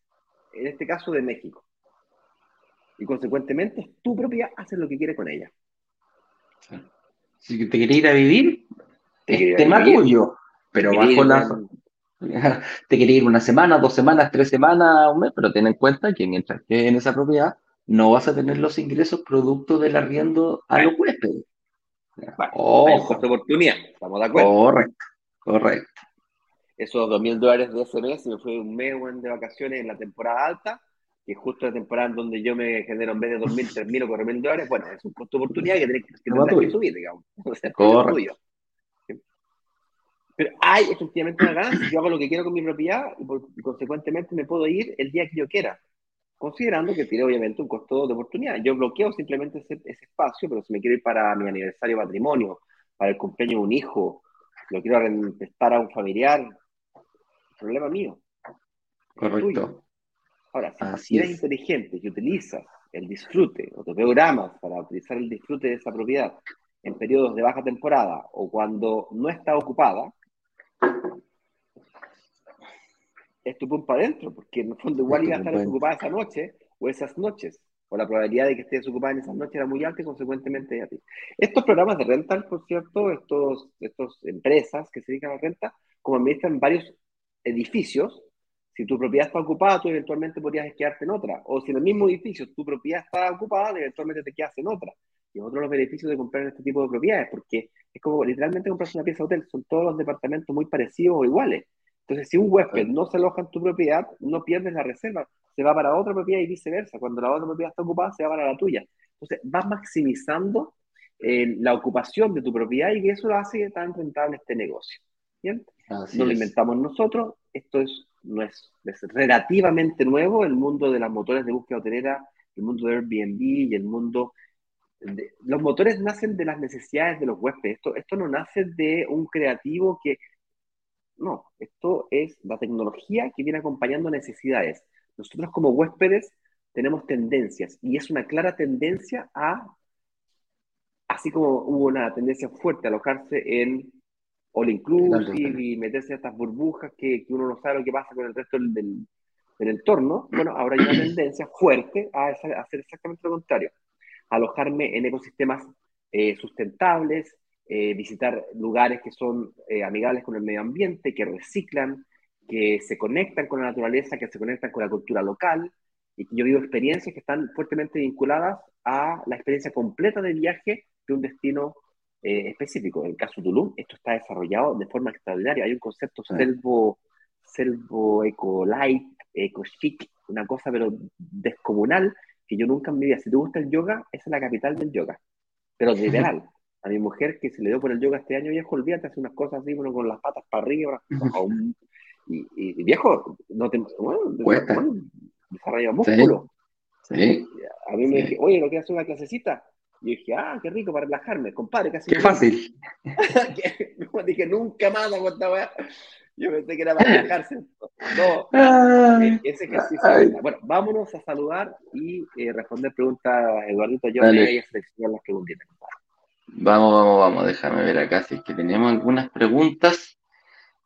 en este caso de México. Y consecuentemente es tu propiedad, haces lo que quiere con ella. Si te quieres ir a vivir, es tema tuyo, pero bajo la... [laughs] Te quería ir una semana, dos semanas, tres semanas, un mes, pero ten en cuenta que mientras que en esa propiedad, no vas a tener los ingresos producto del arriendo a los huéspedes. Oh, costo oportunidad, estamos de acuerdo. Correcto, correcto. Esos dos mil dólares de ese mes, me fue un mes de vacaciones en la temporada alta, que justo la temporada en donde yo me genero en vez de dos mil, tres mil o cuatro mil dólares, bueno, es un costo oportunidad que tenés que, que, subir, digamos. [laughs] correcto. Pero hay efectivamente una ganancia. Yo hago lo que quiero con mi propiedad y, consecuentemente me puedo ir el día que yo quiera, considerando que tiene obviamente un costo de oportunidad. Yo bloqueo simplemente ese, espacio, pero si me quiero ir para mi aniversario de matrimonio, para el cumpleaños de un hijo, lo quiero prestar a un familiar, problema mío. Correcto. Ahora, si eres inteligente y utilizas el disfrute o te programas para utilizar el disfrute de esa propiedad en periodos de baja temporada o cuando no está ocupada, es tu pum adentro, porque en el fondo igual iba a estar desocupada esa noche o esas noches, o la probabilidad de que esté desocupada en esas noches era muy alta y consecuentemente a ti. Estos programas de rental, por cierto, estos, estos empresas que se dedican a la renta, como administran varios edificios, si tu propiedad está ocupada, tú eventualmente podrías quedarte en otra. O si en el mismo edificio tu propiedad está ocupada, eventualmente te quedas en otra. Y otro de los beneficios de comprar este tipo de propiedades, porque es como literalmente comprar una pieza de hotel, son todos los departamentos muy parecidos o iguales. Entonces, si un huésped no se aloja en tu propiedad, no pierdes la reserva, se va para otra propiedad y viceversa. Cuando la otra propiedad está ocupada, se va para la tuya. Entonces, vas maximizando eh, la ocupación de tu propiedad y eso lo hace tan rentable este negocio. ¿Bien? no lo inventamos nosotros, esto es, no es, es, relativamente nuevo, el mundo de las motores de búsqueda hotelera, el mundo de Airbnb y el mundo los motores nacen de las necesidades de los huéspedes. Esto, esto no nace de un creativo que... No, esto es la tecnología que viene acompañando necesidades. Nosotros como huéspedes tenemos tendencias y es una clara tendencia a, así como hubo una tendencia fuerte a alojarse en all inclusive y meterse en estas burbujas que, que, uno no sabe lo que pasa con el resto del, del, entorno, bueno, ahora hay una [clears throat] tendencia fuerte a hacer exactamente lo contrario alojarme en ecosistemas eh, sustentables, eh, visitar lugares que son eh, amigables con el medio ambiente, que reciclan, que se conectan con la naturaleza, que se conectan con la cultura local, y que yo vivo experiencias que están fuertemente vinculadas a la experiencia completa de viaje de un destino específico. En el caso de Tulum, esto está desarrollado de forma extraordinaria. Hay un concepto selvo, selvo eco-light, eco-chic, una cosa pero descomunal, que yo nunca en mi vida, si te gusta el yoga, esa es la capital del yoga, pero [laughs] literal. A mi mujer que se le dio por el yoga este año, viejo, olvídate, hace unas cosas así, bueno, con las patas para arriba, [laughs] y, y, viejo, no te, bueno, bueno desarrolla músculo. Sí. A mí me dije, oye, ¿no quieres hacer una clasecita? Y yo dije, ah, qué rico para relajarme, compadre, casi. Qué fácil. [laughs] dije, nunca más hago esta weá. Yo pensé que era para relajarse. No, eh, ese ejercicio. Bueno, vámonos a saludar y eh, responder preguntas, Eduardito. Yo voy a seleccionar las preguntas. Vamos, vamos, vamos. Déjame ver acá si es que tenemos algunas preguntas.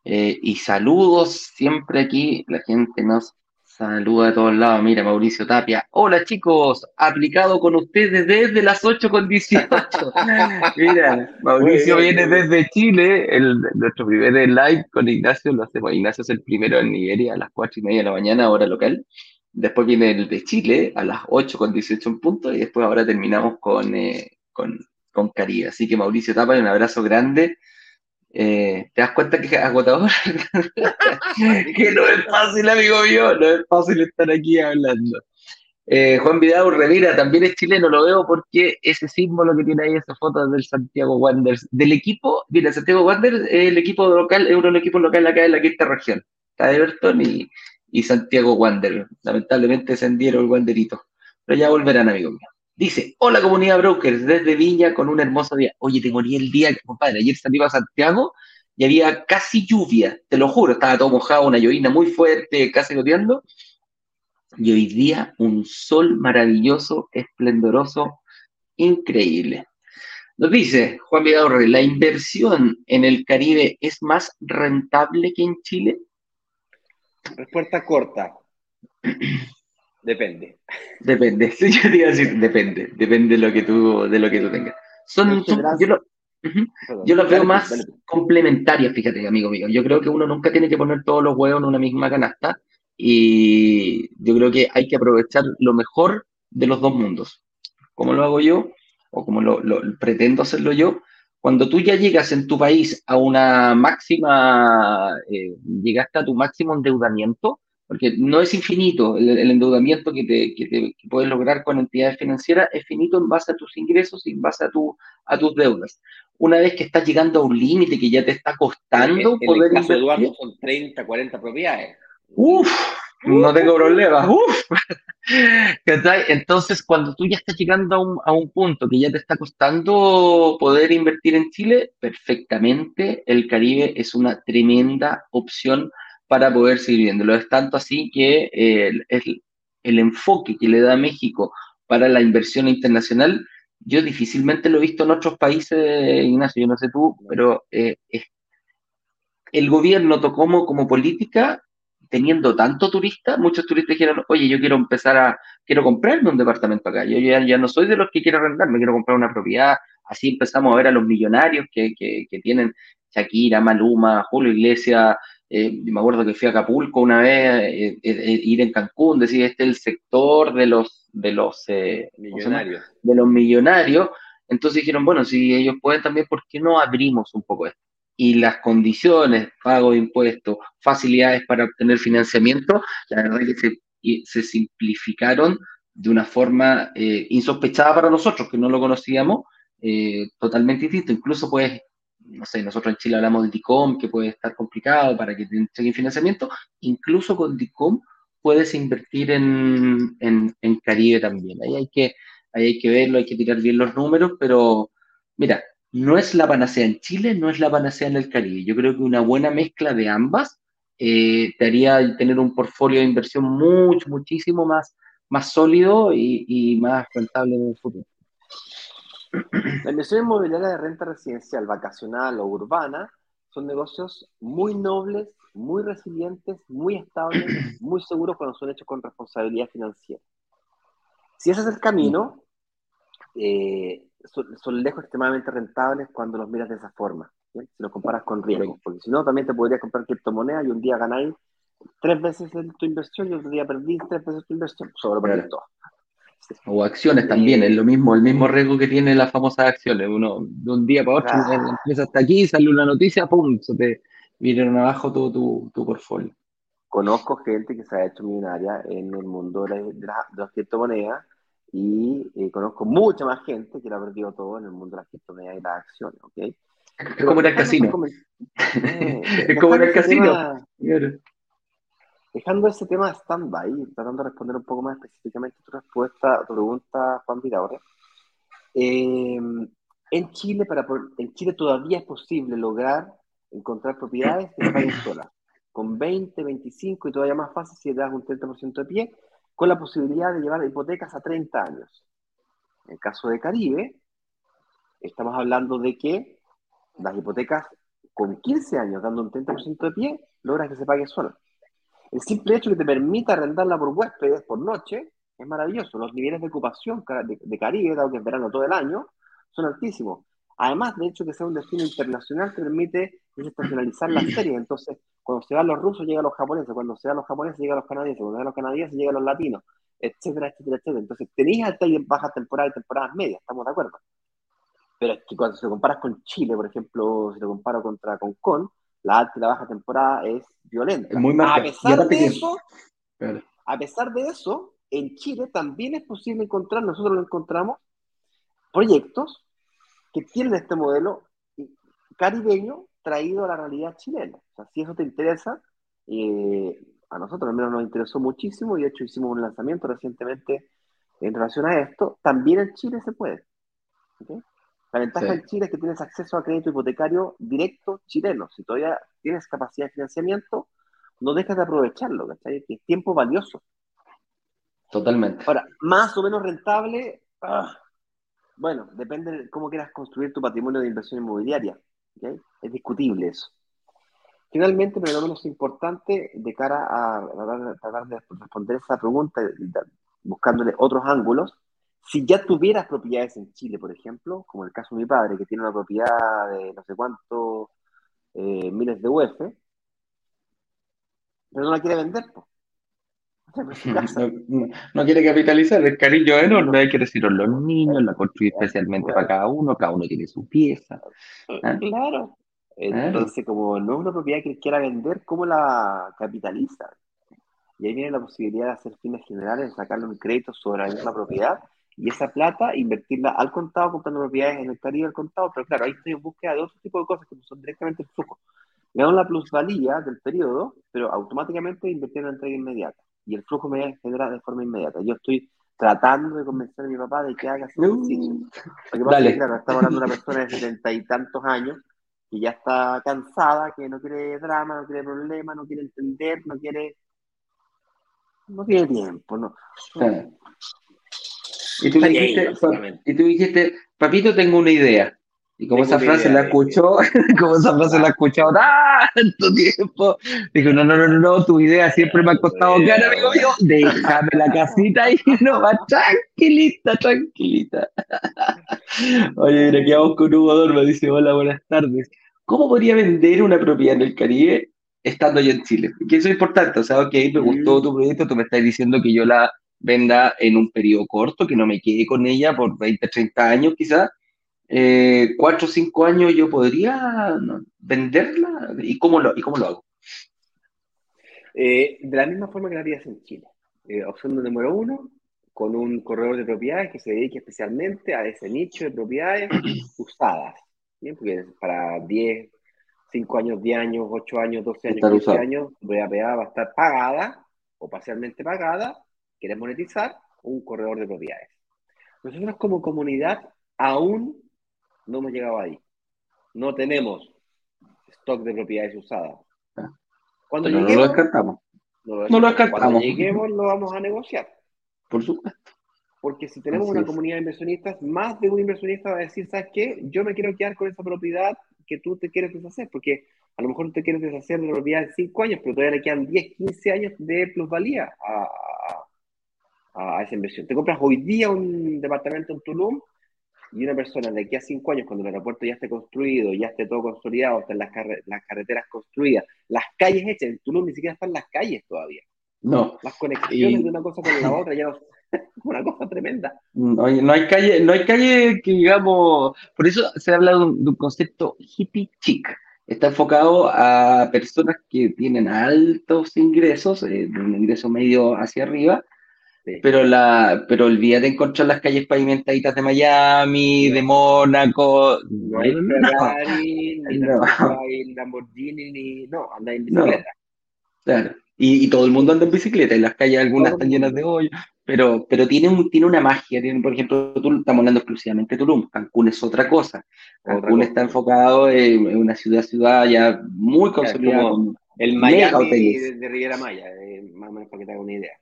Eh, y saludos siempre aquí. La gente nos Saluda a todos lados. Mira, Mauricio Tapia. Hola chicos, aplicado con ustedes desde las 8 con 18. [laughs] Mira, Mauricio viene desde Chile. El, nuestro primer live con Ignacio lo hacemos. Ignacio es el primero en Nigeria a las 4 y media de la mañana, hora local. Después viene el de Chile a las 8 con 18 en punto. Y después ahora terminamos con, eh, con, con Caribe. Así que Mauricio Tapia, un abrazo grande. Eh, ¿Te das cuenta que es agotador? [laughs] que no es fácil, amigo mío, no es fácil estar aquí hablando. Eh, Juan Vidal Revira también es chileno, lo veo porque ese símbolo que tiene ahí, esa foto del Santiago Wanderers, del equipo, mira, Santiago Wanderers es el equipo local, es uno de los equipos locales acá en la quinta región. Está Everton y, y Santiago Wanderers. Lamentablemente descendieron el Wanderito, pero ya volverán, amigo mío. Dice, hola comunidad brokers, desde Viña con un hermoso día. Oye, te morí el día, compadre, ayer salí a Santiago y había casi lluvia, te lo juro, estaba todo mojado, una llovina muy fuerte, casi goteando. Y hoy día un sol maravilloso, esplendoroso, increíble. Nos dice Juan Vidal, ¿la inversión en el Caribe es más rentable que en Chile? Respuesta corta. Depende. Depende. [laughs] Yo te iba a decir, depende. Depende de lo que tú, de lo que tú tengas. Son, yo, lo, yo los veo más complementarias, fíjate, amigo mío. Yo creo que uno nunca tiene que poner todos los huevos en una misma canasta y yo creo que hay que aprovechar lo mejor de los dos mundos. Como lo hago yo, o como lo, pretendo hacerlo yo, cuando tú ya llegas en tu país a una máxima, eh, llegaste a tu máximo endeudamiento, porque no es infinito, el, endeudamiento que, te, que, puedes lograr con entidades financieras es finito en base a tus ingresos y en base a, tu, a tus deudas. Una vez que estás llegando a un límite que ya te está costando en, poder el caso Eduardo son 30, 40 propiedades. Uf, no tengo problema. Uf. [laughs] Entonces, cuando tú ya estás llegando a un, a un, punto que ya te está costando poder invertir en Chile, perfectamente el Caribe es una tremenda opción para poder seguir viéndolo. Es tanto así que el, el, enfoque que le da México para la inversión internacional, yo difícilmente lo he visto en otros países, Ignacio, yo no sé tú, pero eh, el gobierno tocó como, como política teniendo tanto turista, muchos turistas dijeron, oye, yo quiero empezar a, quiero comprarme un departamento acá, yo ya, ya no soy de los que quiero arrendar, me quiero comprar una propiedad, así empezamos a ver a los millonarios que, que, que tienen Shakira, Maluma, Julio Iglesias, eh, me acuerdo que fui a Acapulco una vez, eh, eh, ir en Cancún, decir, este es el sector de los, de los millonarios. De los millonarios. Entonces dijeron, bueno, si ellos pueden también, ¿por qué no abrimos un poco esto? y las condiciones, pago de impuestos, facilidades para obtener financiamiento, la verdad es que se, simplificaron de una forma eh, insospechada para nosotros, que no lo conocíamos, eh, totalmente distinto. Incluso, pues, no sé, nosotros en Chile hablamos de DICOM, que puede estar complicado para que tengan financiamiento, incluso con DICOM puedes invertir en, en, en Caribe también. Ahí hay, que, ahí hay que verlo, hay que tirar bien los números, pero mira, no es la panacea en Chile, no es la panacea en el Caribe. Yo creo que una buena mezcla de ambas eh, te haría tener un portfolio de inversión mucho, muchísimo más, más sólido y, más rentable en el futuro. La inversión inmobiliaria de renta residencial, vacacional o urbana son negocios muy nobles, muy resilientes, muy estables, [clears throat] muy seguros cuando son hechos con responsabilidad financiera. Si ese es el camino, eh, son, lejos extremadamente rentables cuando los miras de esa forma, si los comparas con riesgo, porque si no, también te podrías comprar criptomonedas y un día ganáis tres veces tu inversión y otro día perdís tres veces tu inversión, sobre todo. O acciones también, es lo mismo, el mismo riesgo que tiene las famosas acciones. Uno de un día para otro empieza hasta aquí, sale una noticia, ¡pum! Se te vinieron abajo todo tu, tu portfolio. Conozco gente que se ha hecho millonaria en el mundo de, de las criptomonedas y eh, conozco mucha más gente que lo ha perdido todo en el mundo de las criptomonedas y las acciones, ¿ok? Es como en el casino. [laughs] Eh, es como en el casino. Dejando ese tema de stand-by, tratando de responder un poco más específicamente tu respuesta, tu pregunta, Juan Vidaure. Eh, en Chile, para, en Chile todavía es posible lograr encontrar propiedades que se paguen solas, con 20, 25 y todavía más fácil si das un 30% de pie, con la posibilidad de llevar hipotecas a 30 años. En el caso de Caribe, estamos hablando de que las hipotecas con 15 años dando un 30% de pie, logras que se pague sola. El simple hecho que te permita arrendarla por huéspedes por noche es maravilloso. Los niveles de ocupación de, Caribe, dado que es verano todo el año, son altísimos. Además, de hecho, que sea un destino internacional te permite desestacionalizar la [clears throat] serie. Entonces, cuando se van los rusos, llegan los japoneses. Cuando se van los japoneses, llegan los canadienses. Cuando se van los canadienses, llegan los latinos. Etcétera, etcétera, etcétera. Entonces, tenéis alta y bajas temporadas y temporadas medias. ¿Estamos de acuerdo? Pero es que cuando se lo comparas con Chile, por ejemplo, si lo comparo contra Con la alta y la baja temporada es violenta. Muy a pesar de eso, a pesar de eso, en Chile también es posible encontrar, nosotros lo encontramos, proyectos que tienen este modelo caribeño traído a la realidad chilena. O sea, si eso te interesa, eh, a nosotros al menos nos interesó muchísimo y de hecho hicimos un lanzamiento recientemente en relación a esto, también en Chile se puede. La ventaja en Chile es que tienes acceso a crédito hipotecario directo chileno. Si todavía tienes capacidad de financiamiento, no dejas de aprovecharlo, ¿cachai? es tiempo valioso. Totalmente. Ahora, más o menos rentable, ah, bueno, depende de cómo quieras construir tu patrimonio de inversión inmobiliaria. Es discutible eso. Finalmente, pero no menos importante, de cara a tratar, de responder esa pregunta, buscándole otros ángulos, si ya tuvieras propiedades en Chile, por ejemplo, como el caso de mi padre, que tiene una propiedad de no sé cuántos eh, miles de UF, pero no la quiere vender, [laughs] No, quiere capitalizar, el cariño enorme, hay que decirlo los niños, la construye especialmente para cada uno, cada uno tiene su pieza. ¿ah? Claro. Entonces, como no es una propiedad que quiera vender, ¿cómo la capitaliza? Y ahí viene la posibilidad de hacer fines generales, sacarle un crédito sobre la misma propiedad y esa plata invertirla al contado comprando propiedades en el Caribe al contado, pero claro, ahí estoy en búsqueda de otro tipo de cosas que son directamente el flujo. Me dan la plusvalía del periodo, pero automáticamente invertir en la entrega inmediata y el flujo me genera de forma inmediata. Yo estoy tratando de convencer a mi papá de que haga ese ejercicio. Porque pasa que, claro, estamos hablando de una persona de setenta y tantos años que ya está cansada, que no quiere drama, no quiere problema, no quiere entender, no quiere no tiene tiempo, ¿no? Y tú, dijiste, y tú dijiste, papito, tengo una idea. Y como [laughs] esa frase la escuchó, como esa frase la ha escuchado tanto tiempo, dijo, no, no, no, no, tu idea siempre me ha costado caro, amigo mío, déjame la casita y [laughs] no va tranquilita, tranquilita. [laughs] Oye, mira, aquí vamos con Hugo Dorma, dice, hola, buenas tardes. ¿Cómo podría vender una propiedad en el Caribe estando yo en Chile. Que eso es importante, o sea, ok, me gustó mm. tu proyecto, tú me estás diciendo que yo la venda en un periodo corto, que no me quede con ella por 20, 30 años quizás. Eh, cuatro o cinco años yo podría venderla y cómo lo, y cómo lo hago. Eh, de la misma forma que la harías en Chile. Eh, opción número uno, con un corredor de propiedades que se dedique especialmente a ese nicho de propiedades [coughs] usadas. Bien, porque para 10, 5 años, 10 años, 8 años, 12 años, 15 años, VAPA va a estar pagada o parcialmente pagada, quieres monetizar, un corredor de propiedades. Nosotros como comunidad aún no hemos llegado ahí. No tenemos stock de propiedades usadas. Ah. Cuando lleguemos, no lo descartamos. No lo descartamos. Cuando lleguemos lo vamos a negociar. Por supuesto. Porque si tenemos una comunidad de inversionistas, más de un inversionista va a decir, ¿sabes qué? Yo me quiero quedar con esa propiedad que tú te quieres deshacer, porque a lo mejor te quieres deshacer de la propiedad en 5 años, pero todavía le quedan 10, 15 años de plusvalía a, a, esa inversión. Te compras hoy día un departamento en Tulum y una persona de aquí a 5 años, cuando el aeropuerto ya esté construido, ya esté todo consolidado, estén las, las carreteras construidas, las calles hechas, en Tulum ni siquiera están las calles todavía. No. Las conexiones de una cosa con la otra ya no, [laughs] una cosa tremenda. No, no, hay calle, no hay calle que digamos, por eso se habla de un, de un concepto hippie chic. Está enfocado a personas que tienen altos ingresos, eh, un ingreso medio hacia arriba, pero la, pero olvídate de encontrar las calles pavimentaditas de Miami, de Mónaco. No hay [laughs] Ferrari, ni no. hay Lamborghini, ni no, anda en bicicleta. Claro. Y, y, todo el mundo anda en bicicleta, y las calles algunas están llenas de hoyos, pero, pero tiene, un, tiene una magia. Tiene, por ejemplo, tú, estamos hablando exclusivamente de Tulum. Cancún es otra cosa. Cancún está enfocado en, una ciudad-ciudad ya muy consolidada. el Miami de, de, Riviera Maya, eh, más o menos para que te haga una idea.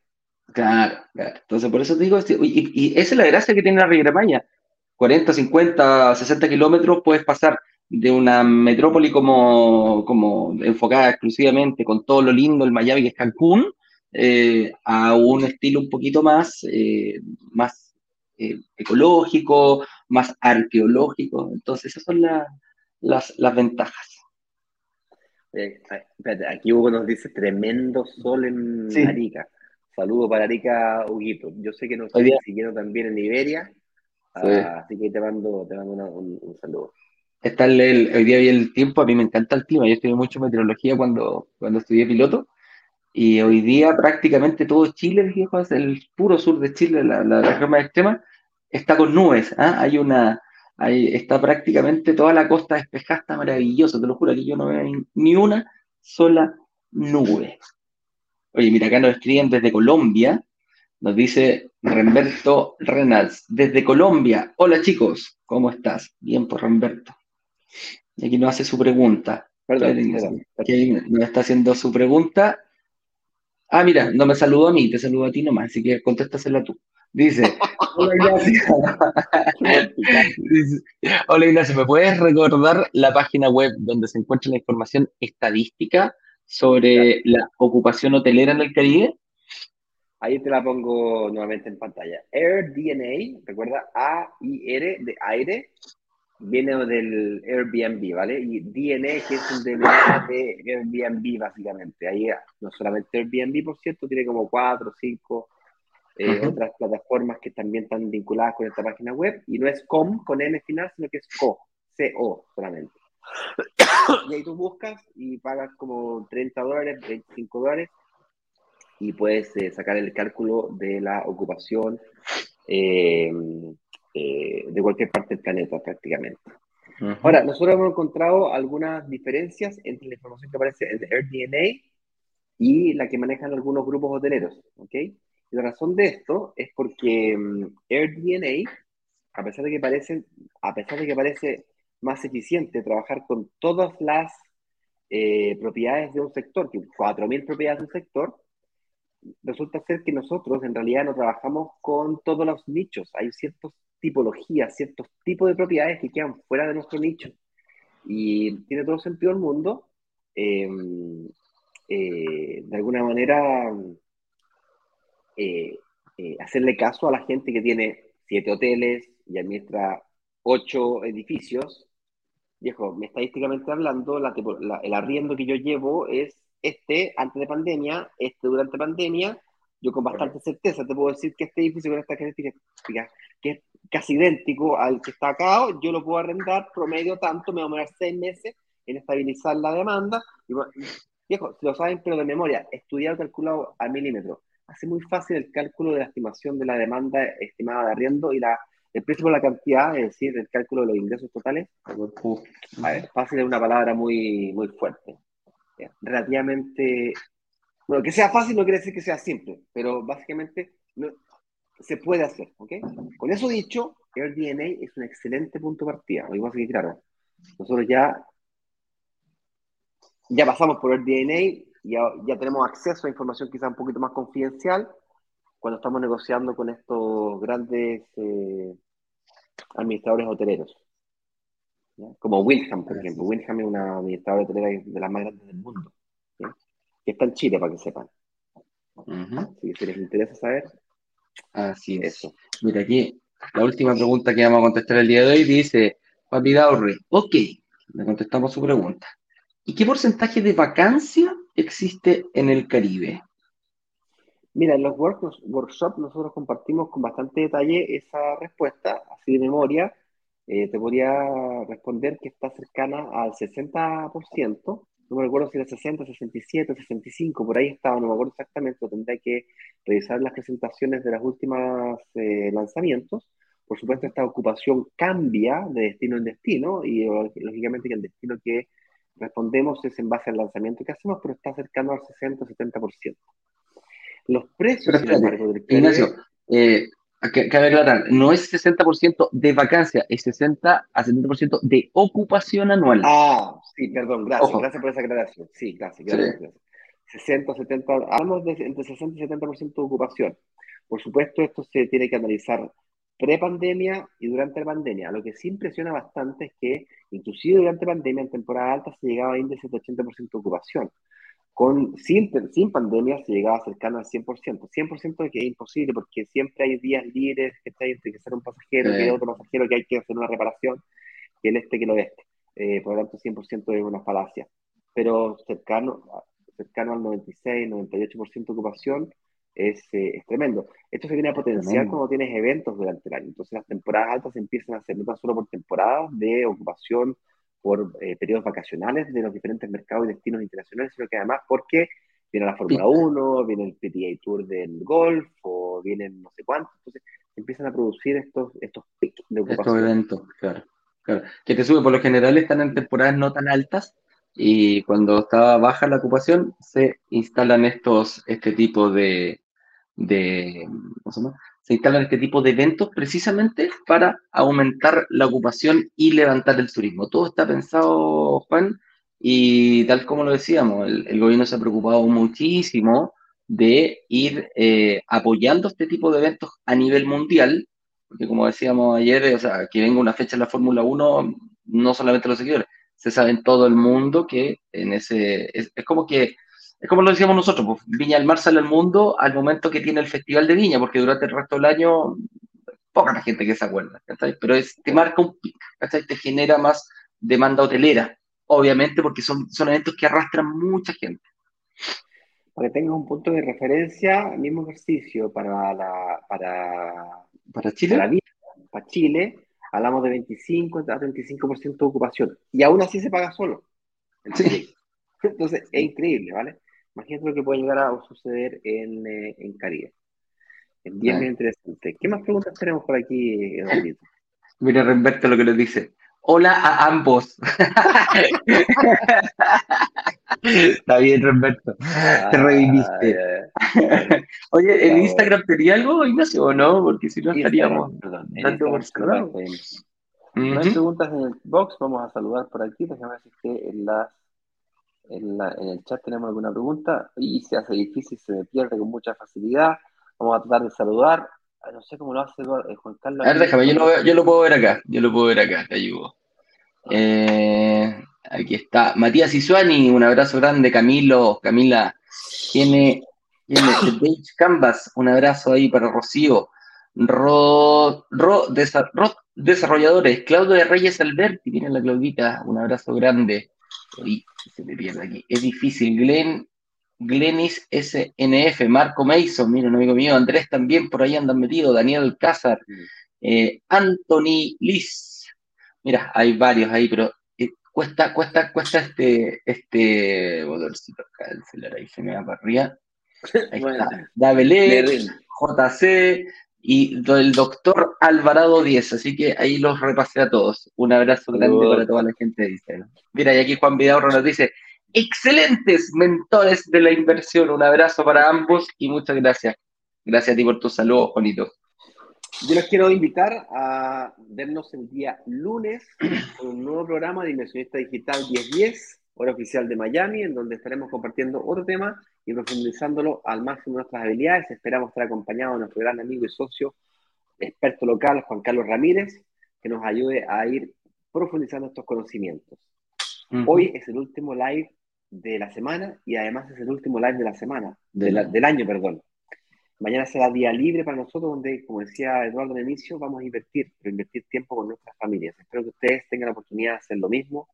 Claro, claro. Entonces, por eso te digo, y, y, esa es la gracia que tiene la Riviera Maya. 40, 50, 60 kilómetros puedes pasar de una metrópoli como, como enfocada exclusivamente con todo lo lindo, el Miami que es Cancún, eh, a un estilo un poquito más, eh, más eh, ecológico, más arqueológico. Entonces, esas son las, las ventajas. aquí Hugo nos dice tremendo sol en Arica. Saludo para Arica, Huguito. Yo sé que nos están siguiendo también en Iberia, ah, así que te mando, te mando un, saludo. Está el, hoy día vi el tiempo, a mí me encanta el clima, yo estudié mucho meteorología cuando, cuando estudié piloto, y hoy día prácticamente todo Chile, el puro sur de Chile, la, la región más extrema, está con nubes. ¿ah? Hay una, hay, está prácticamente toda la costa despejada, está maravilloso, te lo juro, que yo no veo ni una sola nube. Oye, mira, acá nos escriben desde Colombia, nos dice Remberto Renals, desde Colombia. Hola chicos, ¿cómo estás? Bien por Remberto. Y aquí nos hace su pregunta. Perdón, Aquí nos está haciendo su pregunta Ah, mira, no me saludó a mí, te saludo a ti nomás, así que contéstasela tú. Dice, [laughs] hola Ignacio. [laughs] hola Ignacio, ¿me puedes recordar la página web donde se encuentra la información estadística sobre la ocupación hotelera en el Caribe? Ahí te la pongo nuevamente en pantalla. AirDNA, recuerda A-I-R de aire, viene del Airbnb, ¿vale? Y DNA, que es un DNA de Airbnb, básicamente. Ahí no solamente Airbnb, por cierto, tiene como cuatro cinco eh, otras plataformas que también están vinculadas con esta página web. Y no es com con M final, sino que es co, C-O solamente. Y ahí tú buscas y pagas como 30 dólares, 25 dólares y puedes eh, sacar el cálculo de la ocupación eh, eh, de cualquier parte del planeta prácticamente. Ahora, nosotros hemos encontrado algunas diferencias entre la información que aparece en AirDNA y la que manejan algunos grupos hoteleros, ¿ok? Y la razón de esto es porque um, AirDNA, a pesar de que parece, a pesar de que parece más eficiente trabajar con todas las propiedades de un sector, que 4.000 propiedades de un sector, resulta ser que nosotros en realidad no trabajamos con todos los nichos. Hay ciertas tipologías, ciertos tipos de propiedades que quedan fuera de nuestro nicho. Y tiene todo sentido el mundo. Em, eh, de alguna manera, eh, eh, hacerle caso a la gente que tiene siete hoteles y administra ocho edificios. Viejo, estadísticamente hablando, el arriendo que yo llevo es este antes de pandemia, este durante pandemia, yo con bastante certeza te puedo decir que este edificio con estas características, que es casi idéntico al que está acá, yo lo puedo arrendar promedio tanto, me va a demorar seis meses en estabilizar la demanda. Y, viejo, si lo saben, pero de memoria, estudiado calculado al milímetro. Hace muy fácil el cálculo de la estimación de la demanda estimada de arriendo y la, el precio por la cantidad, es decir, el cálculo de los ingresos totales. Fácil es una palabra muy, muy fuerte relativamente... Bueno, que sea fácil no quiere decir que sea simple, pero básicamente se puede hacer, ¿ok? Con eso dicho, AirDNA es un excelente punto de partida. Igual que claro, nosotros ya, ya pasamos por AirDNA, ya, ya tenemos acceso a información quizá un poquito más confidencial cuando estamos negociando con estos grandes eh, administradores hoteleros como Wilhelm, por ejemplo. Wilhelm es una administradora hotelera de las más grandes del mundo, que está en Chile, para que sepan. si les interesa saber. Así es. Eso. Mira, aquí la última pregunta que vamos a contestar el día de hoy dice, Papi Daurre, ok, le contestamos su pregunta. ¿Y qué porcentaje de vacancia existe en el Caribe? Mira, en los workshops nosotros compartimos con bastante detalle esa respuesta, así de memoria, eh, te podría responder que está cercana al 60%. No me recuerdo si era 60, 67, 65, por ahí estaba, no me acuerdo exactamente, tendría que revisar las presentaciones de los últimos eh, lanzamientos. Por supuesto, esta ocupación cambia de destino en destino y lógicamente que el destino que respondemos es en base al lanzamiento que hacemos, pero está cercano al 60, 70%. Los precios, Ignacio, eh, cabe aclarar, no es 60% de vacancia, es 60 a 70% de ocupación anual. Ah, sí, perdón, gracias, gracias por esa aclaración. Sí, gracias, gracias. 60, 70, hablamos de entre 60 y 70% de ocupación. Por supuesto, esto se tiene que analizar pre-pandemia y durante la pandemia. Lo que sí impresiona bastante es que, inclusive durante la pandemia, en temporada alta, se llegaba a índices de 80% de ocupación con, sin, sin pandemia se llegaba cercano al 100%. 100% de que es imposible porque siempre hay días libres que hay entre que ser un pasajero, que otro pasajero, que hay que hacer una reparación, que el este, que el oeste. Eh, por lo tanto, 100% es una falacia. Pero cercano, cercano al 96, 98% de ocupación es, eh, es, tremendo. Esto se tiene a potenciar cuando tienes eventos durante el año. Entonces, las temporadas altas empiezan a hacer no tan solo por temporadas de ocupación por eh, periodos vacacionales de los diferentes mercados y destinos internacionales, sino que además porque viene la Fórmula 1, viene el PTA Tour del golf, o vienen no sé cuántos, entonces empiezan a producir estos, estos picos de ocupación. Estos eventos, claro, claro. Que te sube, por lo general están en temporadas no tan altas, y cuando está baja la ocupación se instalan estos, este tipo de, de ¿cómo se instalan este tipo de eventos precisamente para aumentar la ocupación y levantar el turismo. Todo está pensado, Juan, y tal como lo decíamos, el, gobierno se ha preocupado muchísimo de ir eh, apoyando este tipo de eventos a nivel mundial, porque como decíamos ayer, o sea, que venga una fecha en la Fórmula 1, no solamente los seguidores, se sabe en todo el mundo que en ese, es como que es como lo decíamos nosotros, pues, Viña del Mar sale al mundo al momento que tiene el Festival de Viña, porque durante el resto del año poca la gente que se acuerda, Pero es, te marca un pico, Te genera más demanda hotelera, obviamente porque son, son eventos que arrastran mucha gente. Para que tengas un punto de referencia, mismo ejercicio para la para, para Chile. Para, Chile, hablamos de 25 a 35% de ocupación. Y aún así se paga solo. [laughs] Entonces, es increíble, ¿vale? Imagínate lo que puede llegar a suceder en, eh, en Caribe. Es bien, interesante. ¿Qué más preguntas tenemos por aquí, Eduardito? [laughs] Mira, Remberto lo que nos dice. Hola a ambos. [laughs] Está bien, Remberto. Te reviviste. [laughs] Oye, ¿en Instagram tenía algo, Ignacio, o no? Porque si no estaríamos dando por saludado. No hay preguntas en el box, vamos a saludar por aquí. Déjame ver si en, las, en, la, en el chat tenemos alguna pregunta y se hace difícil, se me pierde con mucha facilidad. Vamos a tratar de saludar. Ah, no sé cómo lo hace eh, Juan Carlos. A ver, déjame, yo lo, yo lo puedo ver acá. Yo lo puedo ver acá, te ayudo. Eh, aquí está. Matías Isuani, un abrazo grande. Camilo, Camila, tiene, tiene Canvas, un abrazo ahí para Rocío. Ro, ro, desarrolladores, Claudio de Reyes Alberti, tiene la Claudita, un abrazo grande. Se me pierde aquí. Es difícil. Glenn Glenis SNF, Marco Mason, mira, un amigo mío, Andrés también por ahí andan metido, Daniel Cázar, mm. eh, Anthony Liz, mira, hay varios ahí, pero eh, cuesta, cuesta, cuesta este, este motorcito acá, el celular ahí se me va para arriba. Ahí [laughs] está, JC y el doctor Alvarado 10, así que ahí los repasé a todos. Un abrazo grande para toda la gente de Instagram. Mira, y aquí Juan Vidal nos dice, excelentes mentores de la inversión. Un abrazo para ambos y muchas gracias. Gracias a ti por tu saludo, Juanito. Yo les quiero invitar a vernos el día lunes con un nuevo programa de Inversionista Digital 1010, hora oficial de Miami, en donde estaremos compartiendo otro tema y profundizándolo al máximo de nuestras habilidades. Esperamos estar acompañados de nuestro gran amigo y socio, experto local, Juan Carlos Ramírez, que nos ayude a ir profundizando estos conocimientos. Hoy es el último live de la semana y además es el último live de la semana, del año, perdón. Mañana será día libre para nosotros, donde, como decía Eduardo al inicio, vamos a invertir, pero invertir tiempo con nuestras familias. Espero que ustedes tengan la oportunidad de hacer lo mismo,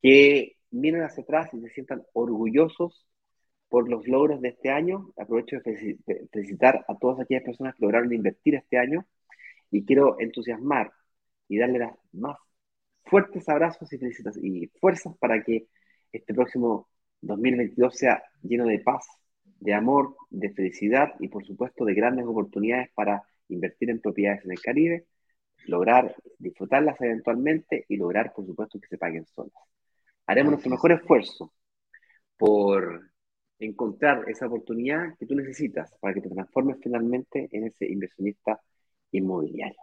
que miren hacia atrás y se sientan orgullosos por los logros de este año. Aprovecho de felicitar a todas aquellas personas que lograron invertir este año y quiero entusiasmar y darle las más fuertes abrazos y y fuerzas para que este próximo 2022 sea lleno de paz, de amor, de felicidad y por supuesto de grandes oportunidades para invertir en propiedades en el Caribe, lograr disfrutarlas eventualmente y lograr por supuesto que se paguen solas. Haremos nuestro mejor esfuerzo por encontrar esa oportunidad que tú necesitas para que te transformes finalmente en ese inversionista inmobiliario.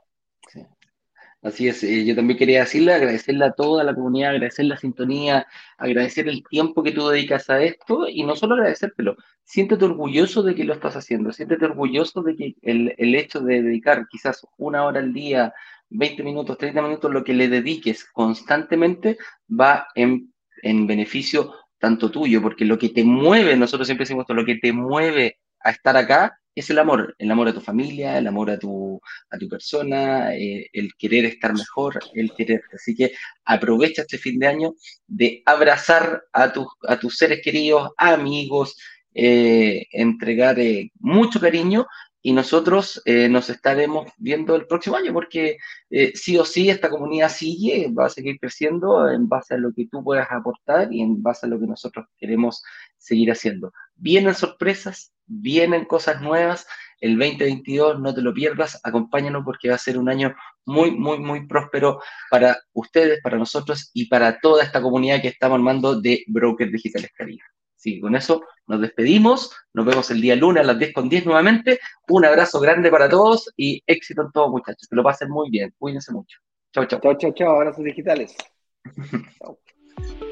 Así es, eh, yo también quería decirle, agradecerle a toda la comunidad, agradecer la sintonía, agradecer el tiempo que tú dedicas a esto y no solo agradecértelo, siéntete orgulloso de que lo estás haciendo, siéntete orgulloso de que el, el hecho de dedicar quizás una hora al día, 20 minutos, 30 minutos, lo que le dediques constantemente va en, en beneficio tanto tuyo, porque lo que te mueve, nosotros siempre decimos esto, lo que te mueve a estar acá es el amor, el amor a tu familia, el amor a tu, a tu persona, eh, el querer estar mejor, el querer. Así que aprovecha este fin de año de abrazar a, tus a tus seres queridos, amigos, eh, entregar mucho cariño y nosotros nos estaremos viendo el próximo año porque sí o sí esta comunidad sigue, va a seguir creciendo en base a lo que tú puedas aportar y en base a lo que nosotros queremos seguir haciendo. Vienen sorpresas, vienen cosas nuevas. El 2022 no te lo pierdas, acompáñanos porque va a ser un año muy, muy, muy próspero para ustedes, para nosotros y para toda esta comunidad que estamos armando de Brokers Digitales Caribe. Sí, con eso nos despedimos, nos vemos el día lunes a las 10 con 10 nuevamente. Un abrazo grande para todos y éxito en todo, muchachos. Que lo pasen muy bien. Cuídense mucho. Chao, chao. Chao, chao, chao. Abrazos digitales. chao. [laughs]